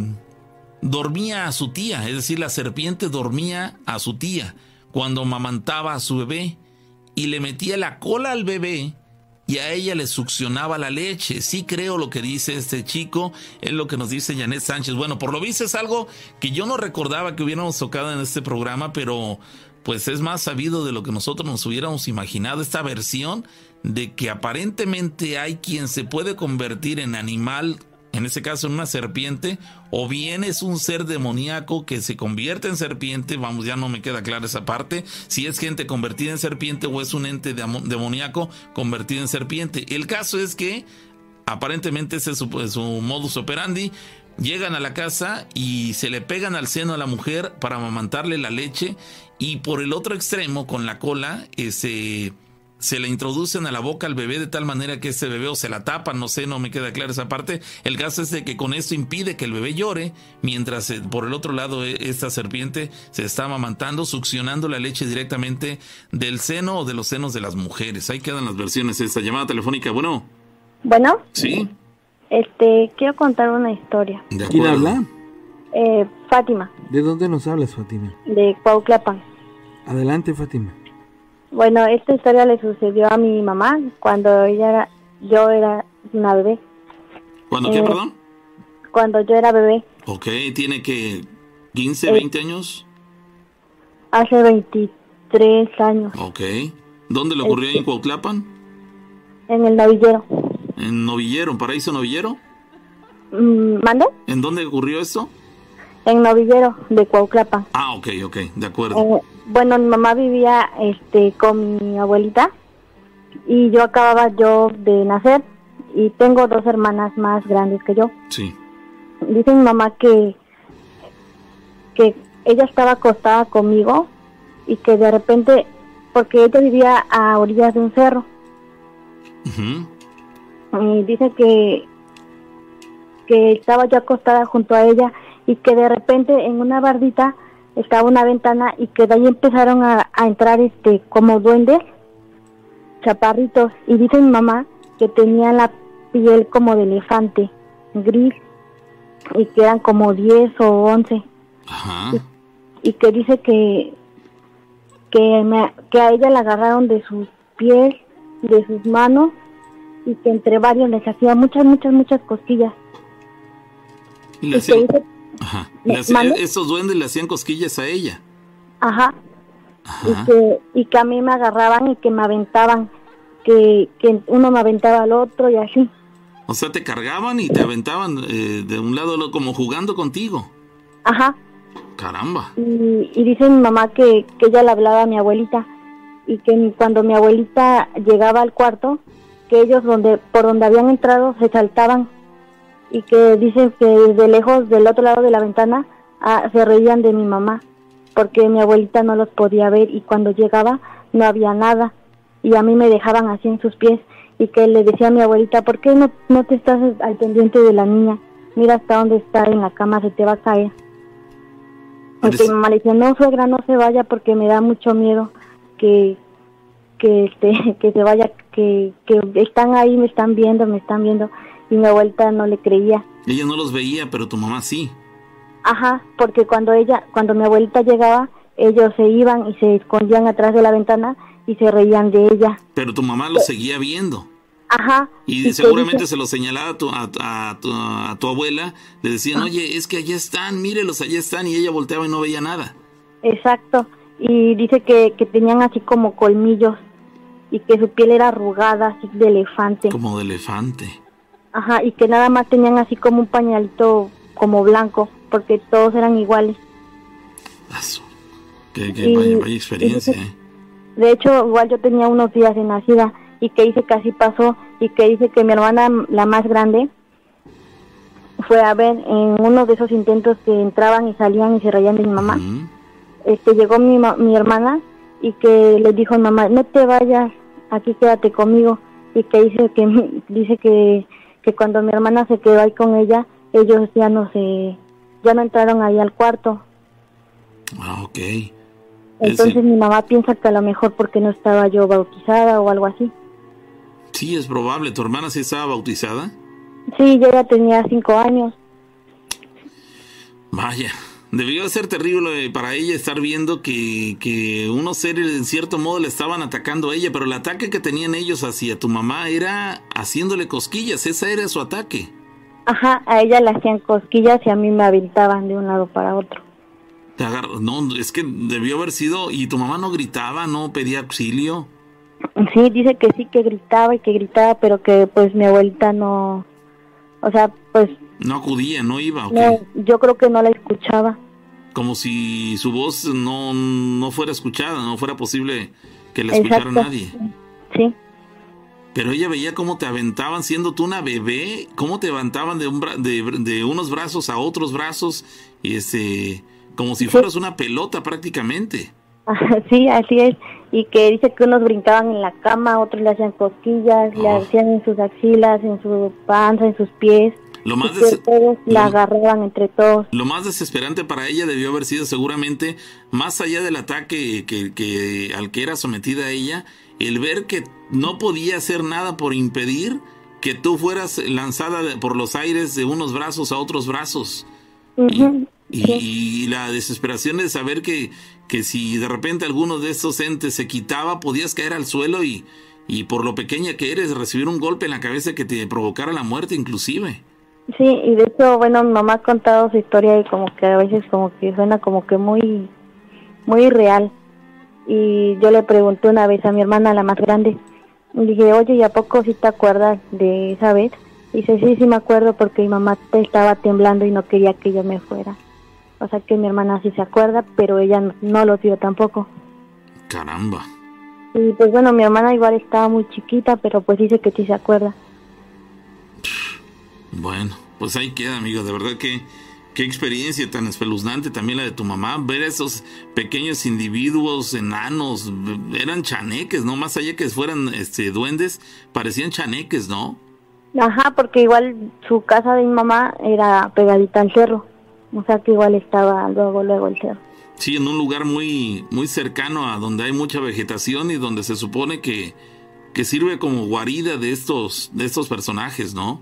dormía a su tía, es decir, la serpiente dormía a su tía cuando mamantaba a su bebé y le metía la cola al bebé y a ella le succionaba la leche. Sí creo lo que dice este chico, es lo que nos dice Janet Sánchez. Bueno, por lo visto es algo que yo no recordaba que hubiéramos tocado en este programa, pero pues es más sabido de lo que nosotros nos hubiéramos imaginado esta versión de que aparentemente hay quien se puede convertir en animal en este caso en una serpiente, o bien es un ser demoníaco que se convierte en serpiente, vamos, ya no me queda clara esa parte, si es gente convertida en serpiente o es un ente demoníaco convertido en serpiente. El caso es que aparentemente ese es su, su modus operandi, llegan a la casa y se le pegan al seno a la mujer para amamantarle la leche y por el otro extremo con la cola ese se le introducen a la boca al bebé de tal manera que ese bebé o se la tapan, no sé, no me queda clara esa parte. El caso es de que con esto impide que el bebé llore, mientras eh, por el otro lado eh, esta serpiente se está amamantando, succionando la leche directamente del seno o de los senos de las mujeres. Ahí quedan las versiones. Esta llamada telefónica, bueno. Bueno. Sí. Este, quiero contar una historia. ¿De quién habla? Eh, Fátima. ¿De dónde nos hablas, Fátima? De Cuauclapan. Adelante, Fátima. Bueno, esta historia le sucedió a mi mamá cuando ella era, yo era una bebé. ¿Cuándo qué, eh, perdón? Cuando yo era bebé. Ok, ¿tiene que 15, 20 eh, años? Hace 23 años. Ok. ¿Dónde le ocurrió en este, Cuauhtlapan? En el novillero. ¿En novillero, en paraíso novillero? Mm, ¿Mande? ¿En dónde ocurrió eso? En novillero de Cuauhtlapan. Ah, ok, ok, de acuerdo. Eh, bueno, mi mamá vivía este con mi abuelita y yo acababa yo de nacer y tengo dos hermanas más grandes que yo. Sí. Dice mi mamá que que ella estaba acostada conmigo y que de repente porque ella vivía a orillas de un cerro. Y dice que, que estaba yo acostada junto a ella y que de repente en una bardita estaba una ventana y que de ahí empezaron a, a entrar este como duendes, chaparritos. Y dice mi mamá que tenía la piel como de elefante, gris, y que eran como 10 o 11. Y, que dice que que, me, que a ella la agarraron de sus pies, de sus manos, y que entre varios les hacía muchas, muchas, muchas cosquillas. Y esos duendes le hacían cosquillas a ella. Ajá. Y, que, y que a mí me agarraban y que me aventaban, que, que uno me aventaba al otro y así. O sea, te cargaban y te aventaban eh, de un lado como jugando contigo. Ajá. Caramba. Y, dice mi mamá que, que ella le hablaba a mi abuelita y que cuando mi abuelita llegaba al cuarto, que ellos donde por donde habían entrado se saltaban y que dicen que desde lejos del otro lado de la ventana ah, se reían de mi mamá porque mi abuelita no los podía ver y cuando llegaba no había nada y a mí me dejaban así en sus pies y que le decía a mi abuelita, ¿por qué no, no te estás al pendiente de la niña? Mira hasta dónde está en la cama, se te va a caer. Porque mi mamá le decía, no, suegra, no se vaya porque me da mucho miedo que, que, este, que se vaya, que, que están ahí, me están viendo, me están viendo. Y mi abuelita no le creía. Ella no los veía, pero tu mamá sí. Ajá, porque cuando ella, cuando mi abuelita llegaba, ellos se iban y se escondían atrás de la ventana y se reían de ella. Pero tu mamá los seguía viendo. Ajá. Y, seguramente se lo señalaba a tu, a, tu, a tu, abuela, le decían, oye, es que allá están, mírelos, allá están, y ella volteaba y no veía nada. Exacto, y dice que, que tenían así como colmillos y que su piel era arrugada, así de elefante. Como de elefante. Ajá, y que nada más tenían así como un pañalito como blanco, porque todos eran iguales. Qué, qué vaya, experiencia, ¿eh? De hecho, igual yo tenía unos días de nacida y que dice que así pasó y que dice que mi hermana, la más grande, fue a ver en uno de esos intentos que entraban y salían y se reían de mi mamá. Este llegó mi, mi hermana y que le dijo a mamá, no te vayas, aquí quédate conmigo. Y que dice que dice que, que cuando mi hermana se quedó ahí con ella, ellos ya no se ya no entraron ahí al cuarto. Ah, ok. Entonces mi mamá piensa que a lo mejor porque no estaba yo bautizada o algo así. Sí, es probable. ¿Tu hermana sí estaba bautizada? Sí, yo ya tenía cinco años. Vaya, debió ser terrible para ella estar viendo que, que unos seres en cierto modo le estaban atacando a ella, pero el ataque que tenían ellos hacia tu mamá era haciéndole cosquillas, ese era su ataque. Ajá, a ella le hacían cosquillas y a mí me aventaban de un lado para otro. Te no, es que debió haber sido, y tu mamá no gritaba, no pedía auxilio. Sí, dice que sí, que gritaba y que gritaba, pero que pues mi abuelita no, o sea, pues... No acudía, no iba. No, yo creo que no la escuchaba. Como si su voz no, no fuera escuchada, no fuera posible que la escuchara nadie. Sí. Pero ella veía cómo te aventaban, siendo tú una bebé, cómo te levantaban de, un de, de, unos brazos a otros brazos, y este, como si fueras una pelota prácticamente. Sí, así es. Y que dice que unos brincaban en la cama, otros le hacían cosquillas, le hacían en sus axilas, en su panza, en sus pies. Lo más todos la agarraban entre todos. Lo más desesperante para ella debió haber sido seguramente, más allá del ataque que, que, al que era sometida ella, el ver que no podía hacer nada por impedir que tú fueras lanzada por los aires de unos brazos a otros brazos. y, la desesperación de saber que, que si de repente alguno de estos entes se quitaba, podías caer al suelo y, y por lo pequeña que eres, recibir un golpe en la cabeza que te provocara la muerte inclusive. Sí, y de hecho, bueno, mi mamá ha contado su historia y como que a veces como que suena como que muy, muy real. Y yo le pregunté una vez a mi hermana, la más grande, y dije, oye, ¿y a poco si te acuerdas de esa vez? Y dice, sí, sí me acuerdo porque mi mamá estaba temblando y no quería que yo me fuera. O sea que mi hermana sí se acuerda, pero ella no, lo vio tampoco. Caramba. Y pues bueno, mi hermana igual estaba muy chiquita, pero pues dice que sí se acuerda. Bueno, pues ahí queda, amigo. De verdad que Qué experiencia tan espeluznante también la de tu mamá, ver esos pequeños individuos enanos, eran chaneques, ¿no? Más allá que fueran este duendes, parecían chaneques, ¿no? Ajá, porque igual su casa de mi mamá era pegadita al cerro, o sea que igual estaba luego luego el cerro. Sí, en un lugar muy muy cercano a donde hay mucha vegetación y donde se supone que que sirve como guarida de estos de estos personajes, ¿no?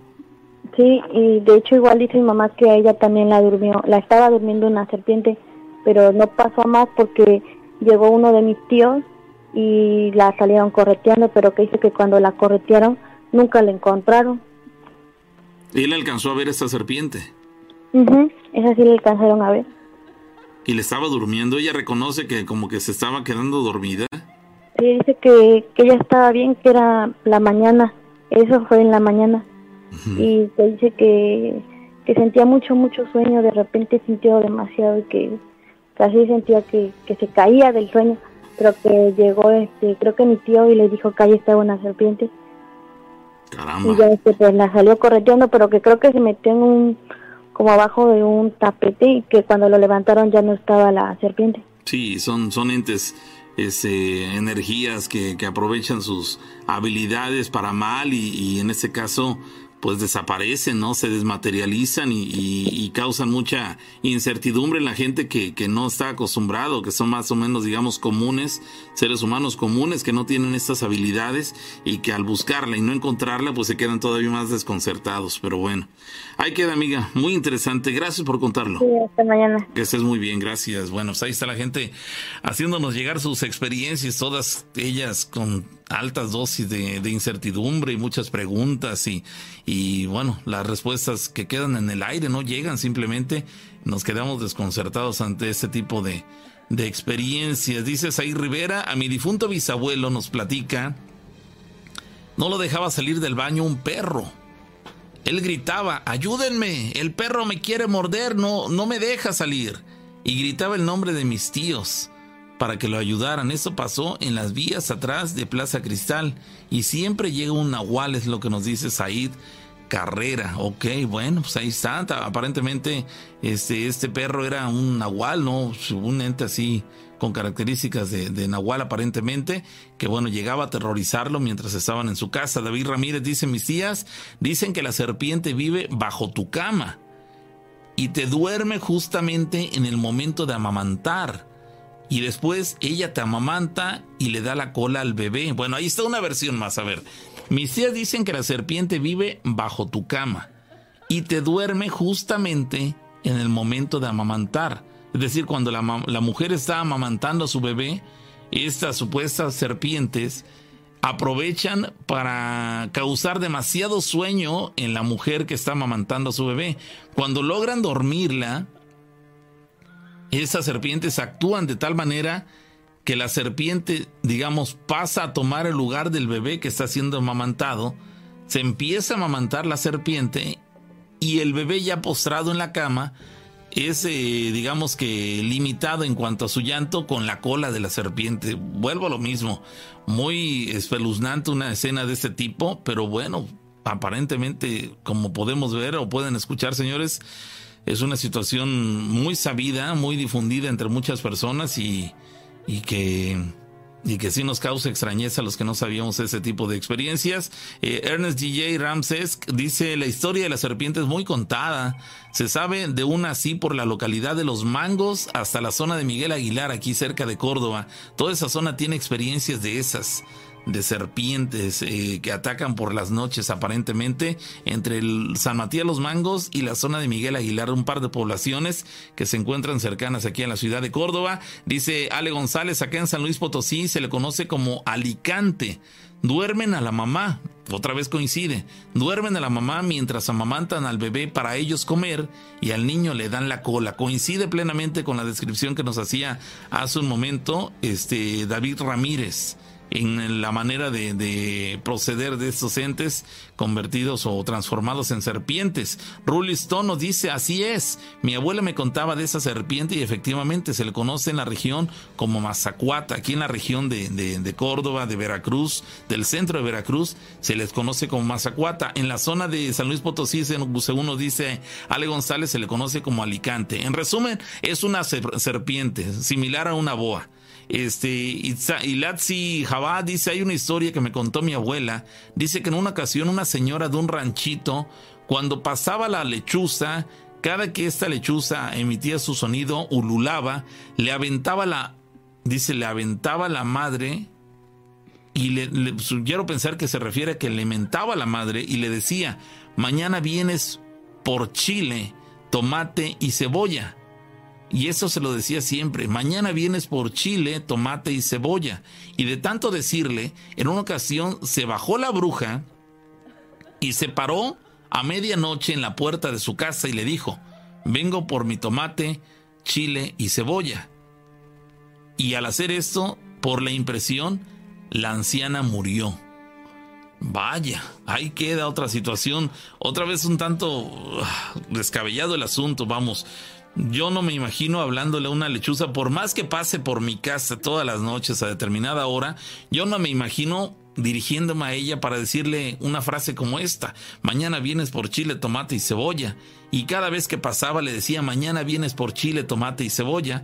Sí, y de hecho igual dice mi mamá que a ella también la durmió, la estaba durmiendo una serpiente, pero no pasó más porque llegó uno de mis tíos y la salieron correteando, pero que dice que cuando la corretearon nunca la encontraron. ¿Y él alcanzó a ver esta serpiente? mhm esa sí la alcanzaron a ver. ¿Y le estaba durmiendo? ¿Ella reconoce que como que se estaba quedando dormida? Sí, dice que, que ella estaba bien, que era la mañana, eso fue en la mañana y te dice que, que sentía mucho, mucho sueño, de repente sintió demasiado y que casi sentía que, que se caía del sueño, pero que llegó, este, creo que mi tío y le dijo que ahí estaba una serpiente. Caramba. Y ya este, pues la salió correteando, pero que creo que se metió en un, como abajo de un tapete y que cuando lo levantaron ya no estaba la serpiente. Sí, son, son entes este, energías que, que, aprovechan sus habilidades para mal y, y, en este caso pues desaparecen, ¿no? Se desmaterializan y, y, causan mucha incertidumbre en la gente que, que, no está acostumbrado, que son más o menos, digamos, comunes, seres humanos comunes que no tienen estas habilidades y que al buscarla y no encontrarla, pues se quedan todavía más desconcertados. Pero bueno, ahí queda, amiga. Muy interesante. Gracias por contarlo. Sí, hasta mañana. Que estés muy bien, gracias. Bueno, pues ahí está la gente haciéndonos llegar sus experiencias, todas ellas con altas dosis de, incertidumbre y muchas preguntas y, y bueno, las respuestas que quedan en el aire no llegan, simplemente nos quedamos desconcertados ante este tipo de, de experiencias. Dice Saí Rivera, a mi difunto bisabuelo nos platica, no lo dejaba salir del baño un perro. Él gritaba, ayúdenme, el perro me quiere morder, no, no me deja salir. Y gritaba el nombre de mis tíos para que lo ayudaran. Esto pasó en las vías atrás de Plaza Cristal y siempre llega un nahual, es lo que nos dice Said Carrera. Ok, bueno, pues ahí está. Aparentemente este, este perro era un nahual, ¿no? Un ente así con características de, de, nahual aparentemente, que bueno, llegaba a aterrorizarlo mientras estaban en su casa. David Ramírez dice, mis tías dicen que la serpiente vive bajo tu cama y te duerme justamente en el momento de amamantar y después ella te amamanta y le da la cola al bebé. Bueno, ahí está una versión más. A ver, mis tías dicen que la serpiente vive bajo tu cama y te duerme justamente en el momento de amamantar. Es decir, cuando la, la mujer está amamantando a su bebé, estas supuestas serpientes aprovechan para causar demasiado sueño en la mujer que está amamantando a su bebé. Cuando logran dormirla, esas serpientes actúan de tal manera que la serpiente, digamos, pasa a tomar el lugar del bebé que está siendo amamantado, se empieza a amamantar la serpiente y el bebé ya postrado en la cama es, eh, digamos que, limitado en cuanto a su llanto con la cola de la serpiente. Vuelvo a lo mismo, muy espeluznante una escena de este tipo, pero bueno, aparentemente, como podemos ver o pueden escuchar, señores, es una situación muy sabida, muy difundida entre muchas personas y, y que sí nos causa extrañeza a los que no sabíamos ese tipo de experiencias. Eh, Ernest DJ Ramses dice, la historia de la serpiente es muy contada. Se sabe de una así por la localidad de Los Mangos hasta la zona de Miguel Aguilar, aquí cerca de Córdoba. Toda esa zona tiene experiencias de esas de serpientes eh, que atacan por las noches aparentemente entre el San Matías Los Mangos y la zona de Miguel Aguilar, un par de poblaciones que se encuentran cercanas aquí en la ciudad de Córdoba. Dice Ale González, acá en San Luis Potosí se le conoce como Alicante. Duermen a la mamá, otra vez coincide, duermen a la mamá mientras amamantan al bebé para ellos comer y al niño le dan la cola. Coincide plenamente con la descripción que nos hacía hace un momento este David Ramírez en la manera de, proceder de estos entes convertidos o transformados en serpientes. Rulistón nos dice, así es, mi abuela me contaba de esa serpiente y efectivamente se le conoce en la región como Mazacuata, aquí en la región de, de, Córdoba, de Veracruz, del centro de Veracruz, se les conoce como Mazacuata. En la zona de San Luis Potosí, según nos dice Ale González, se le conoce como Alicante. En resumen, es una serpiente, similar a una boa. Este, Ilatzi Jabá dice, hay una historia que me contó mi abuela. Dice que en una ocasión una señora de un ranchito, cuando pasaba la lechuza, cada que esta lechuza emitía su sonido, ululaba, le aventaba la, dice, le aventaba la madre y le, le quiero pensar que se refiere a que le mentaba a la madre y le decía, mañana vienes por chile, tomate y cebolla. Y eso se lo decía siempre, mañana vienes por chile, tomate y cebolla. Y de tanto decirle, en una ocasión se bajó la bruja y se paró a medianoche en la puerta de su casa y le dijo, vengo por mi tomate, chile y cebolla. Y al hacer esto, por la impresión, la anciana murió. Vaya, ahí queda otra situación, otra vez un tanto uh, descabellado el asunto, vamos. Yo no me imagino hablándole a una lechuza, por más que pase por mi casa todas las noches a determinada hora, yo no me imagino dirigiéndome a ella para decirle una frase como esta, mañana vienes por chile, tomate y cebolla. Y cada vez que pasaba le decía, mañana vienes por chile, tomate y cebolla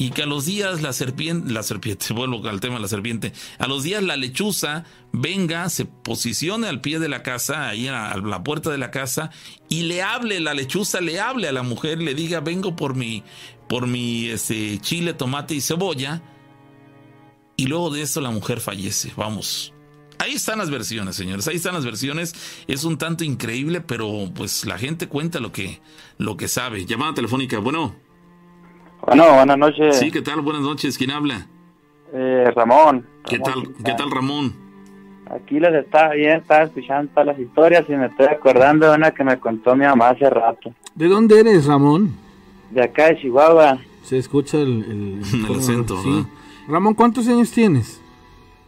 y que a los días la serpiente, la serpiente, vuelvo al tema de la serpiente, a los días la lechuza venga, se posicione al pie de la casa, ahí a la puerta de la casa, y le hable, la lechuza le hable a la mujer, le diga, vengo por mi, por mi este, chile, tomate y cebolla, y luego de eso la mujer fallece, vamos. Ahí están las versiones, señores. Ahí están las versiones. Es un tanto increíble, pero pues la gente cuenta lo que, lo que sabe. Llamada telefónica. Bueno. Bueno, buenas noches. Sí, ¿qué tal? Buenas noches. ¿Quién habla? Eh, Ramón. ¿Qué tal, ¿qué tal Ramón? Aquí les está bien, estaba escuchando todas las historias y me estoy acordando de una que me contó mi mamá hace rato. ¿De dónde eres, Ramón? De acá de Chihuahua. Se escucha el, el, acento, sí. Ramón, ¿cuántos años tienes?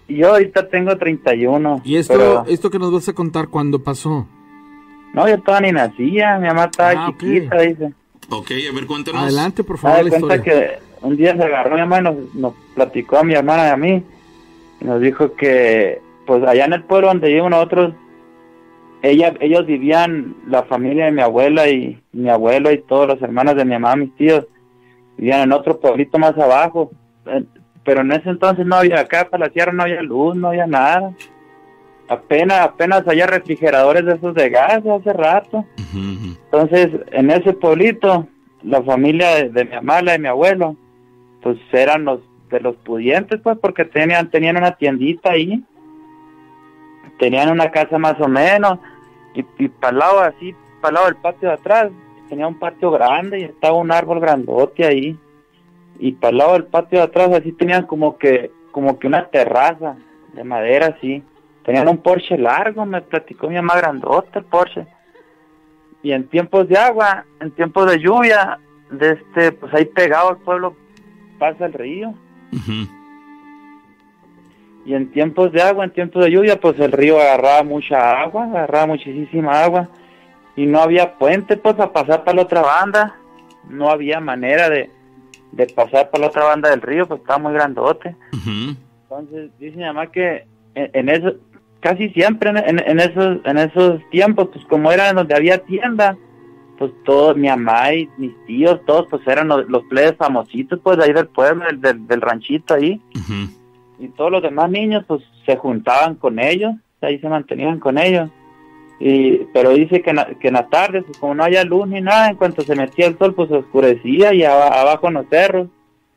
Yo ahorita tengo 31. ¿Y esto, esto que nos vas a contar cuándo pasó? No, yo todavía ni nacía, mi mamá estaba ah, chiquita, dice. Ok, a ver, cuéntanos. Adelante, por favor. La cuenta que un día se agarró mi mamá y nos, nos, platicó a mi hermana y a mí. Y nos dijo que, pues allá en el pueblo donde vivimos nosotros, ella, ellos vivían, la familia de mi abuela y mi abuelo y todos los hermanos de mi mamá, mis tíos, vivían en otro pueblito más abajo. Eh, pero en ese entonces no había acá para la sierra, no había luz, no había nada. Apenas, apenas había refrigeradores de esos de gas hace rato. Entonces, en ese pueblito, la familia de, mi mamá, la de mi abuelo, pues eran los de los pudientes, pues, porque tenían, tenían una tiendita ahí, tenían una casa más o menos, y, y para lado así, para lado del patio de atrás, tenía un patio grande y estaba un árbol grandote ahí, y para el lado del patio de atrás así tenían como que, como que una terraza de madera así, tenían un Porsche largo, me platicó mi mamá grandote el Porsche, y en tiempos de agua, en tiempos de lluvia, de este, pues ahí pegado al pueblo pasa el río. Y en tiempos de agua, en tiempos de lluvia, pues el río agarraba mucha agua, agarraba muchísima agua. Y no había puente, pues, a pasar para la otra banda. No había manera de, de pasar para la otra banda del río, pues estaba muy grandote. Entonces, dice mi mamá que en, en, eso, casi siempre en, esos en esos tiempos, pues como era donde había tienda, pues todos, mi mamá y mis tíos, todos pues eran los, los plebes famositos pues de ahí del pueblo, del, del, ranchito ahí. Y todos los demás niños pues se juntaban con ellos, ahí se mantenían con ellos. Y, pero dice que, que en la tarde, pues como no había luz ni nada, en cuanto se metía el sol, pues se oscurecía y abajo en los cerros,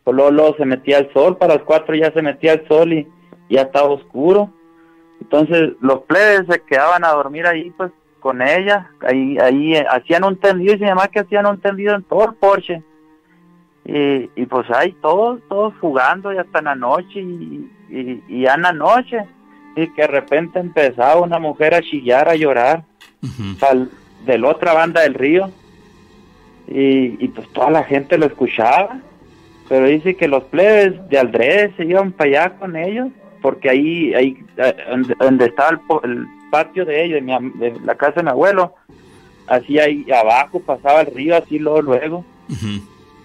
pues luego, luego, se metía el sol, para las cuatro ya se metía el sol y ya estaba oscuro. Entonces los plebes se quedaban a dormir ahí pues con ella, ahí, ahí eh, hacían un tendido y se llama que hacían un tendido en todo el Porsche. Y, y pues ahí todos, todos jugando y hasta en la noche y, y, ya en la noche. Y que de repente empezaba una mujer a chillar, a llorar, de la otra banda del río. Y, y pues toda la gente lo escuchaba. Pero dice que los plebes de Aldrés se iban para allá con ellos porque ahí, ahí eh, donde, estaba el, patio de ellos, de, la casa de mi abuelo, así ahí abajo pasaba el río, así luego, luego.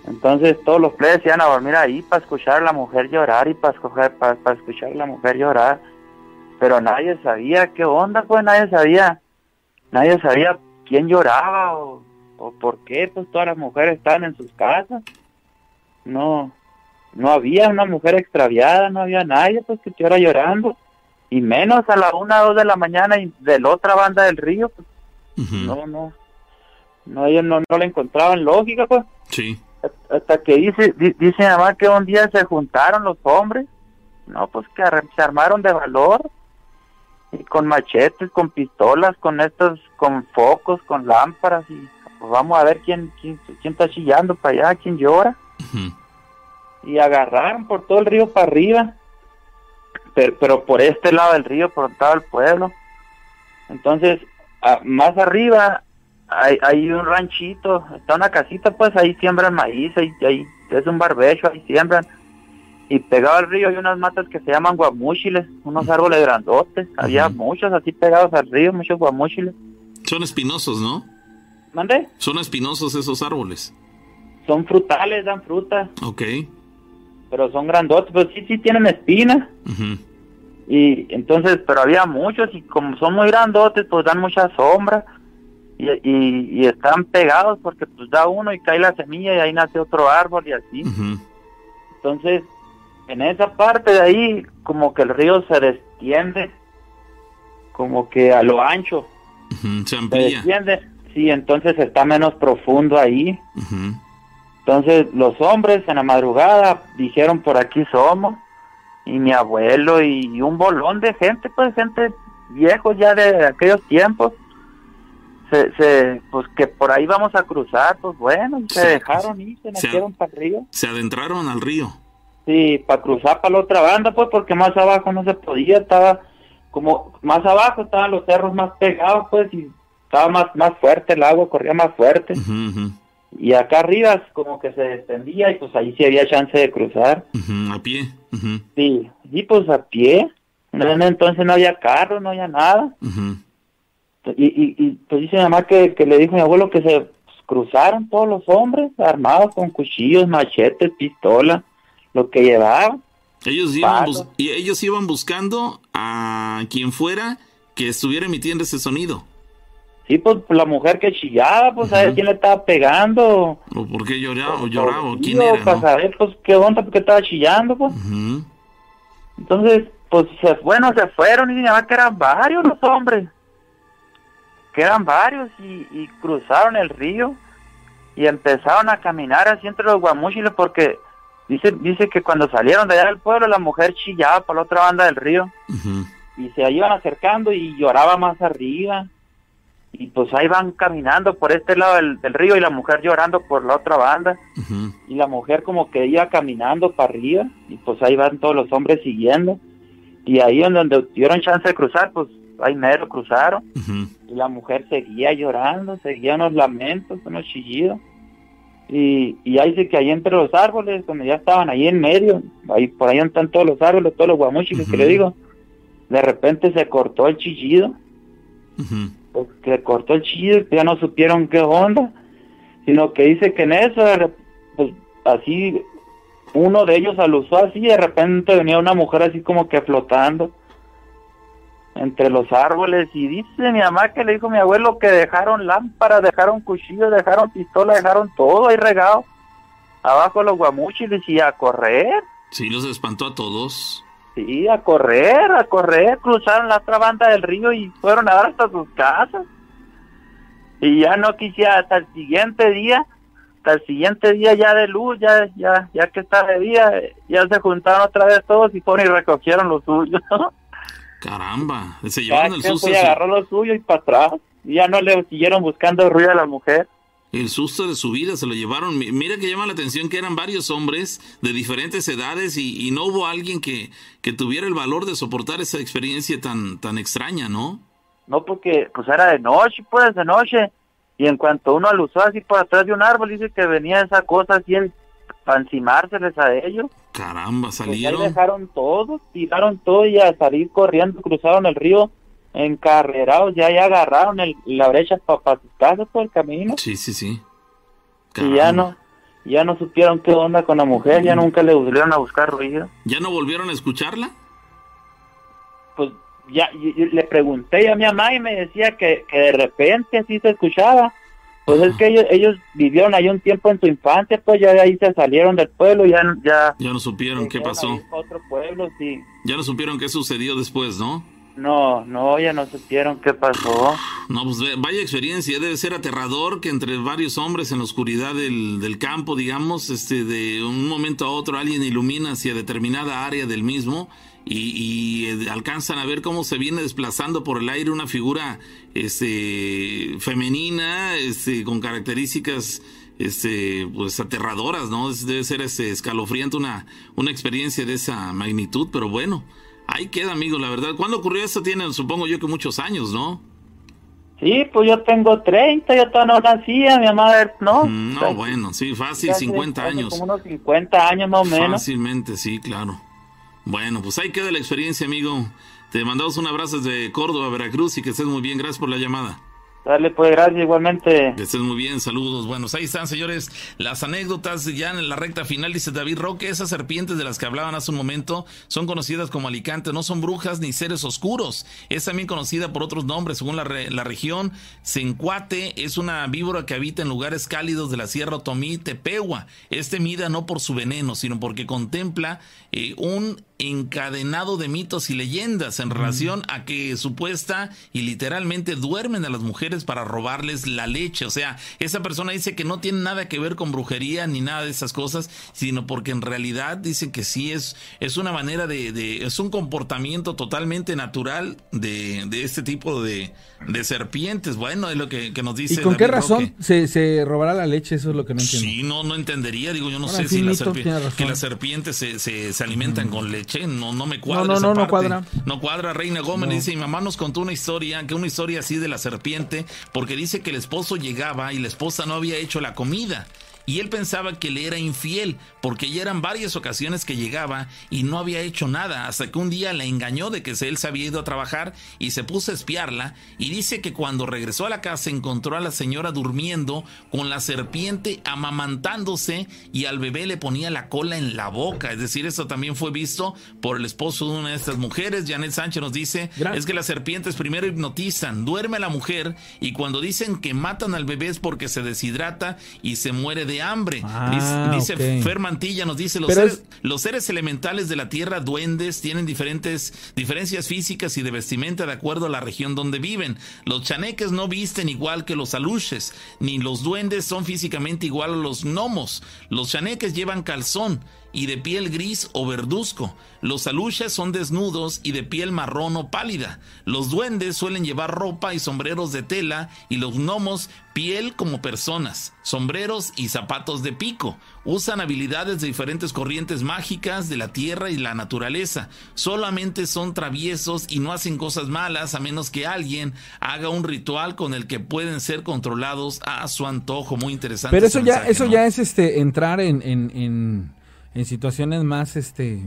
Entonces todos los plebes iban a dormir ahí para escuchar a la mujer llorar y para, escoger, para, escuchar a la mujer llorar. Pero nadie sabía qué onda, pues nadie sabía, nadie sabía quién lloraba o, o por qué, pues todas las mujeres estaban en sus casas. No, no había una mujer extraviada, no había nadie pues que estuviera llorando. Y menos a la una o dos de la mañana y de la otra banda del río, pues, no, no, no, ellos no, no le encontraban lógica, pues. Sí. Hasta que dice dice además que un día se juntaron los hombres. No pues que se armaron de valor. Y con machetes con pistolas con estos con focos con lámparas. Y pues vamos a ver quién quién, quién está chillando para allá quién llora y agarraron por todo el río para arriba pero, pero por este lado del río por todo el pueblo entonces más arriba hay, hay un ranchito, está una casita, pues ahí siembran maíz, ahí, ahí es un barbecho, ahí siembran. Y pegado al río hay unas matas que se llaman guamúchiles, unos árboles grandotes. Había muchos así pegados al río, muchos guamúchiles. Son espinosos, ¿no? ¿Mande? Son espinosos esos árboles. Son frutales, dan fruta. Ok. Pero son grandotes, pero sí, sí tienen espina. Y entonces, pero había muchos y como son muy grandotes, pues dan mucha sombra y, están pegados porque pues da uno y cae la semilla y ahí nace otro árbol y así. Entonces, en esa parte de ahí, como que el río se destiende, como que a lo ancho. Se amplía. sí, entonces está menos profundo ahí. Entonces, los hombres en la madrugada dijeron por aquí somos, y mi abuelo y un bolón de gente, pues gente viejos ya de aquellos tiempos se, pues que por ahí vamos a cruzar, pues bueno, se, dejaron y se metieron para el río. Se adentraron al río. Sí, para cruzar para la otra banda, pues porque más abajo no se podía, estaba como más abajo estaban los cerros más pegados, pues y estaba más más fuerte el agua, corría más fuerte. Y acá arriba como que se descendía y pues ahí sí había chance de cruzar. a pie. Sí, y pues a pie. Entonces no había carro, no había nada. Y, y, y pues dice mi mamá que, le dijo a mi abuelo que se cruzaron todos los hombres armados con cuchillos, machetes, pistolas, lo que llevaban. Ellos iban, y ellos iban buscando a quien fuera que estuviera emitiendo ese sonido. Sí, pues la mujer que chillaba, pues a ver quién le estaba pegando. O por qué lloraba, o, lloraba, o quién era. Para saber, pues qué onda, porque estaba chillando, pues. Entonces, pues bueno, se fueron y mamá que eran varios los hombres. Quedan varios y, cruzaron el río y empezaron a caminar así entre los guamúchiles porque dice dice que cuando salieron de allá del pueblo la mujer chillaba por la otra banda del río y se iban acercando y lloraba más arriba y pues ahí van caminando por este lado del, río y la mujer llorando por la otra banda. Y la mujer como que iba caminando para arriba y pues ahí van todos los hombres siguiendo. Y ahí en donde tuvieron chance de cruzar pues ahí mero cruzaron. Y la mujer seguía llorando, seguía unos lamentos, unos chillidos. Y, y ahí dice que ahí entre los árboles, donde ya estaban ahí en medio, ahí por ahí están todos los árboles, todos los guamuchis que le digo, de repente se cortó el chillido, pues, que cortó el chillido, ya no supieron qué onda, sino que dice que en eso, pues así, uno de ellos alusó así, de repente venía una mujer así como que flotando, entre los árboles y dice mi mamá que le dijo a mi abuelo que dejaron lámparas, dejaron cuchillos, dejaron pistola, dejaron todo ahí regado abajo los guamuchiles y a correr. Sí, los espantó a todos. Sí, a correr, a correr, cruzaron la otra banda del río y fueron a dar hasta sus casas. Y ya no quisiera hasta el siguiente día, hasta el siguiente día ya de luz, ya ya ya que está de día, ya se juntaron otra vez todos y fueron y recogieron lo suyo. Caramba, se llevaron el susto. Y agarró lo suyo y para atrás. Y ya no le siguieron buscando ruido a la mujer. El susto de su vida se lo llevaron. Mira que llama la atención que eran varios hombres de diferentes edades y, no hubo alguien que, que, tuviera el valor de soportar esa experiencia tan, tan extraña, ¿no? No, porque pues era de noche, pues de noche. Y en cuanto uno usó así por atrás de un árbol, dice que venía esa cosa así para encimárseles a ellos. Caramba, Pues salieron. ahí dejaron todo, tiraron todo y a salir corriendo, cruzaron el río encarrerados, ya, ya agarraron el, la brecha para sus casas por el camino. Sí, sí, sí. Y ya no, ya no supieron qué onda con la mujer, Mm. ya nunca le volvieron a buscar ruido. ¿Ya no volvieron a escucharla? Pues ya y- y le pregunté a mi mamá y me decía que, que de repente así se escuchaba. Pues es que ellos, ellos vivieron ahí un tiempo en su infancia, pues ya de ahí se salieron del pueblo, ya, ya Ya no supieron qué pasó. otro pueblo, sí. Ya no supieron qué sucedió después, ¿no? No, no, ya no supieron qué pasó. No, pues vaya experiencia, debe ser aterrador que entre varios hombres en la oscuridad del, del campo, digamos, este, de un momento a otro alguien ilumina hacia determinada área del mismo y, eh, alcanzan a ver cómo se viene desplazando por el aire una figura este, femenina este, con características este, pues aterradoras, ¿no? Debe ser este, escalofriante una, una experiencia de esa magnitud, pero bueno, ahí queda, amigo, la verdad. ¿Cuándo ocurrió esto? Tiene, supongo yo que muchos años, ¿no? Sí, pues yo tengo 30, yo todavía no nacía, mi mamá, ¿no? Mm, No, bueno, sí, fácil, Hace- 50 hace años. Como unos 50 años más o menos. Fácilmente, sí, claro. Bueno, pues ahí queda la experiencia, amigo. Te mandamos un abrazo desde Córdoba, Veracruz y que estés muy bien. Gracias por la llamada. Dale, pues gracias igualmente. Que estés muy bien, saludos. Bueno, ahí están, señores, las anécdotas ya en la recta final. Dice David Roque, esas serpientes de las que hablaban hace un momento son conocidas como Alicante, no son brujas ni seres oscuros. Es también conocida por otros nombres, según la, re- la región. Sencuate es una víbora que habita en lugares cálidos de la Sierra Otomí, Tepehua. Este mida no por su veneno, sino porque contempla eh, un encadenado de mitos y leyendas en relación a que supuesta y literalmente duermen a las mujeres para robarles la leche. O sea, esa persona dice que no tiene nada que ver con brujería ni nada de esas cosas, sino porque en realidad dicen que sí es, es una manera de, de- es un comportamiento totalmente natural de, de este tipo de, de serpientes. Bueno, es lo que, que nos dice. ¿Y con qué razón se, se robará la leche? Eso es lo que no entiendo. Sí, no, no entendería. Digo, yo no Ahora sé si la Mito serpi- tiene razón. que las serpientes se, se, se alimentan con leche. No, no me cuadra. No, no, esa no, no parte. cuadra. No cuadra. Reina Gómez No. dice: Mi mamá nos contó una historia, que una historia así de la serpiente, porque dice que el esposo llegaba y la esposa no había hecho la comida. Y él pensaba que le era infiel, porque ya eran varias ocasiones que llegaba y no había hecho nada, hasta que un día la engañó de que él se había ido a trabajar y se puso a espiarla. Y dice que cuando regresó a la casa encontró a la señora durmiendo con la serpiente amamantándose y al bebé le ponía la cola en la boca. Es decir, eso también fue visto por el esposo de una de estas mujeres. Janet Sánchez nos dice: es que las serpientes primero hipnotizan, duerme a la mujer y cuando dicen que matan al bebé es porque se deshidrata y se muere de hambre. Ah, dice. Fer Mantilla, nos dice, los seres, es- los seres elementales de la Tierra, duendes, tienen diferentes diferencias físicas y de vestimenta de acuerdo a la región donde viven. Los chaneques no visten igual que los aluches, ni los duendes son físicamente igual a los gnomos. Los chaneques llevan calzón y de piel gris o verduzco. Los aluches son desnudos y de piel marrón o pálida. Los duendes suelen llevar ropa y sombreros de tela y los gnomos piel como personas, sombreros y zapatos de pico. Usan habilidades de diferentes corrientes mágicas de la tierra y la naturaleza. Solamente son traviesos y no hacen cosas malas a menos que alguien haga un ritual con el que pueden ser controlados a su antojo. Muy interesante. Pero eso ya, mensaje, eso ¿no? ya es este entrar en, en, en, en situaciones más este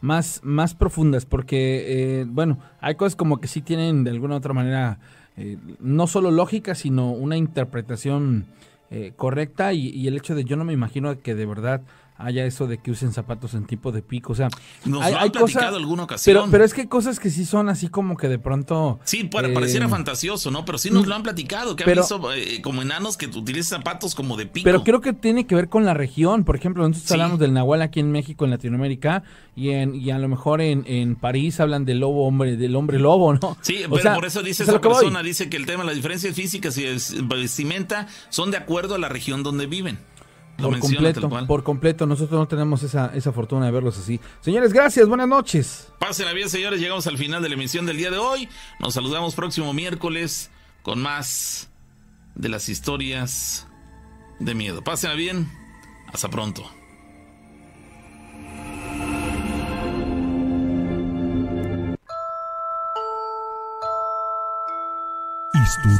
más, más profundas, porque eh, bueno, hay cosas como que sí tienen de alguna u otra manera eh, no solo lógica, sino una interpretación eh, correcta y, y el hecho de yo no me imagino que de verdad haya eso de que usen zapatos en tipo de pico, o sea, Nos hay, lo han hay platicado cosas, alguna ocasión. pero, pero es que hay cosas que sí son así como que de pronto Sí, para, eh, pareciera fantasioso, ¿no? Pero sí nos lo han platicado, que pero- han visto eh, como enanos que utilizan zapatos como de pico. Pero creo que tiene que ver con la región. Por ejemplo, nosotros Sí. hablamos del nahual aquí en México, en Latinoamérica, y en y a lo mejor en, en París hablan del lobo hombre, del hombre lobo, ¿no? Sí, O pero sea, por eso dice esa voy. persona, dice que el tema, las diferencias físicas y es- vestimenta son de acuerdo a la región donde viven. Lo Por menciona completo, tal cual. por completo. Nosotros no tenemos esa, esa fortuna de verlos así. Señores, gracias, buenas noches. Pásenla bien, señores. Llegamos al final de la emisión del día de hoy. Nos saludamos próximo miércoles con más de las historias de miedo. Pásenla bien. Hasta pronto. Historia.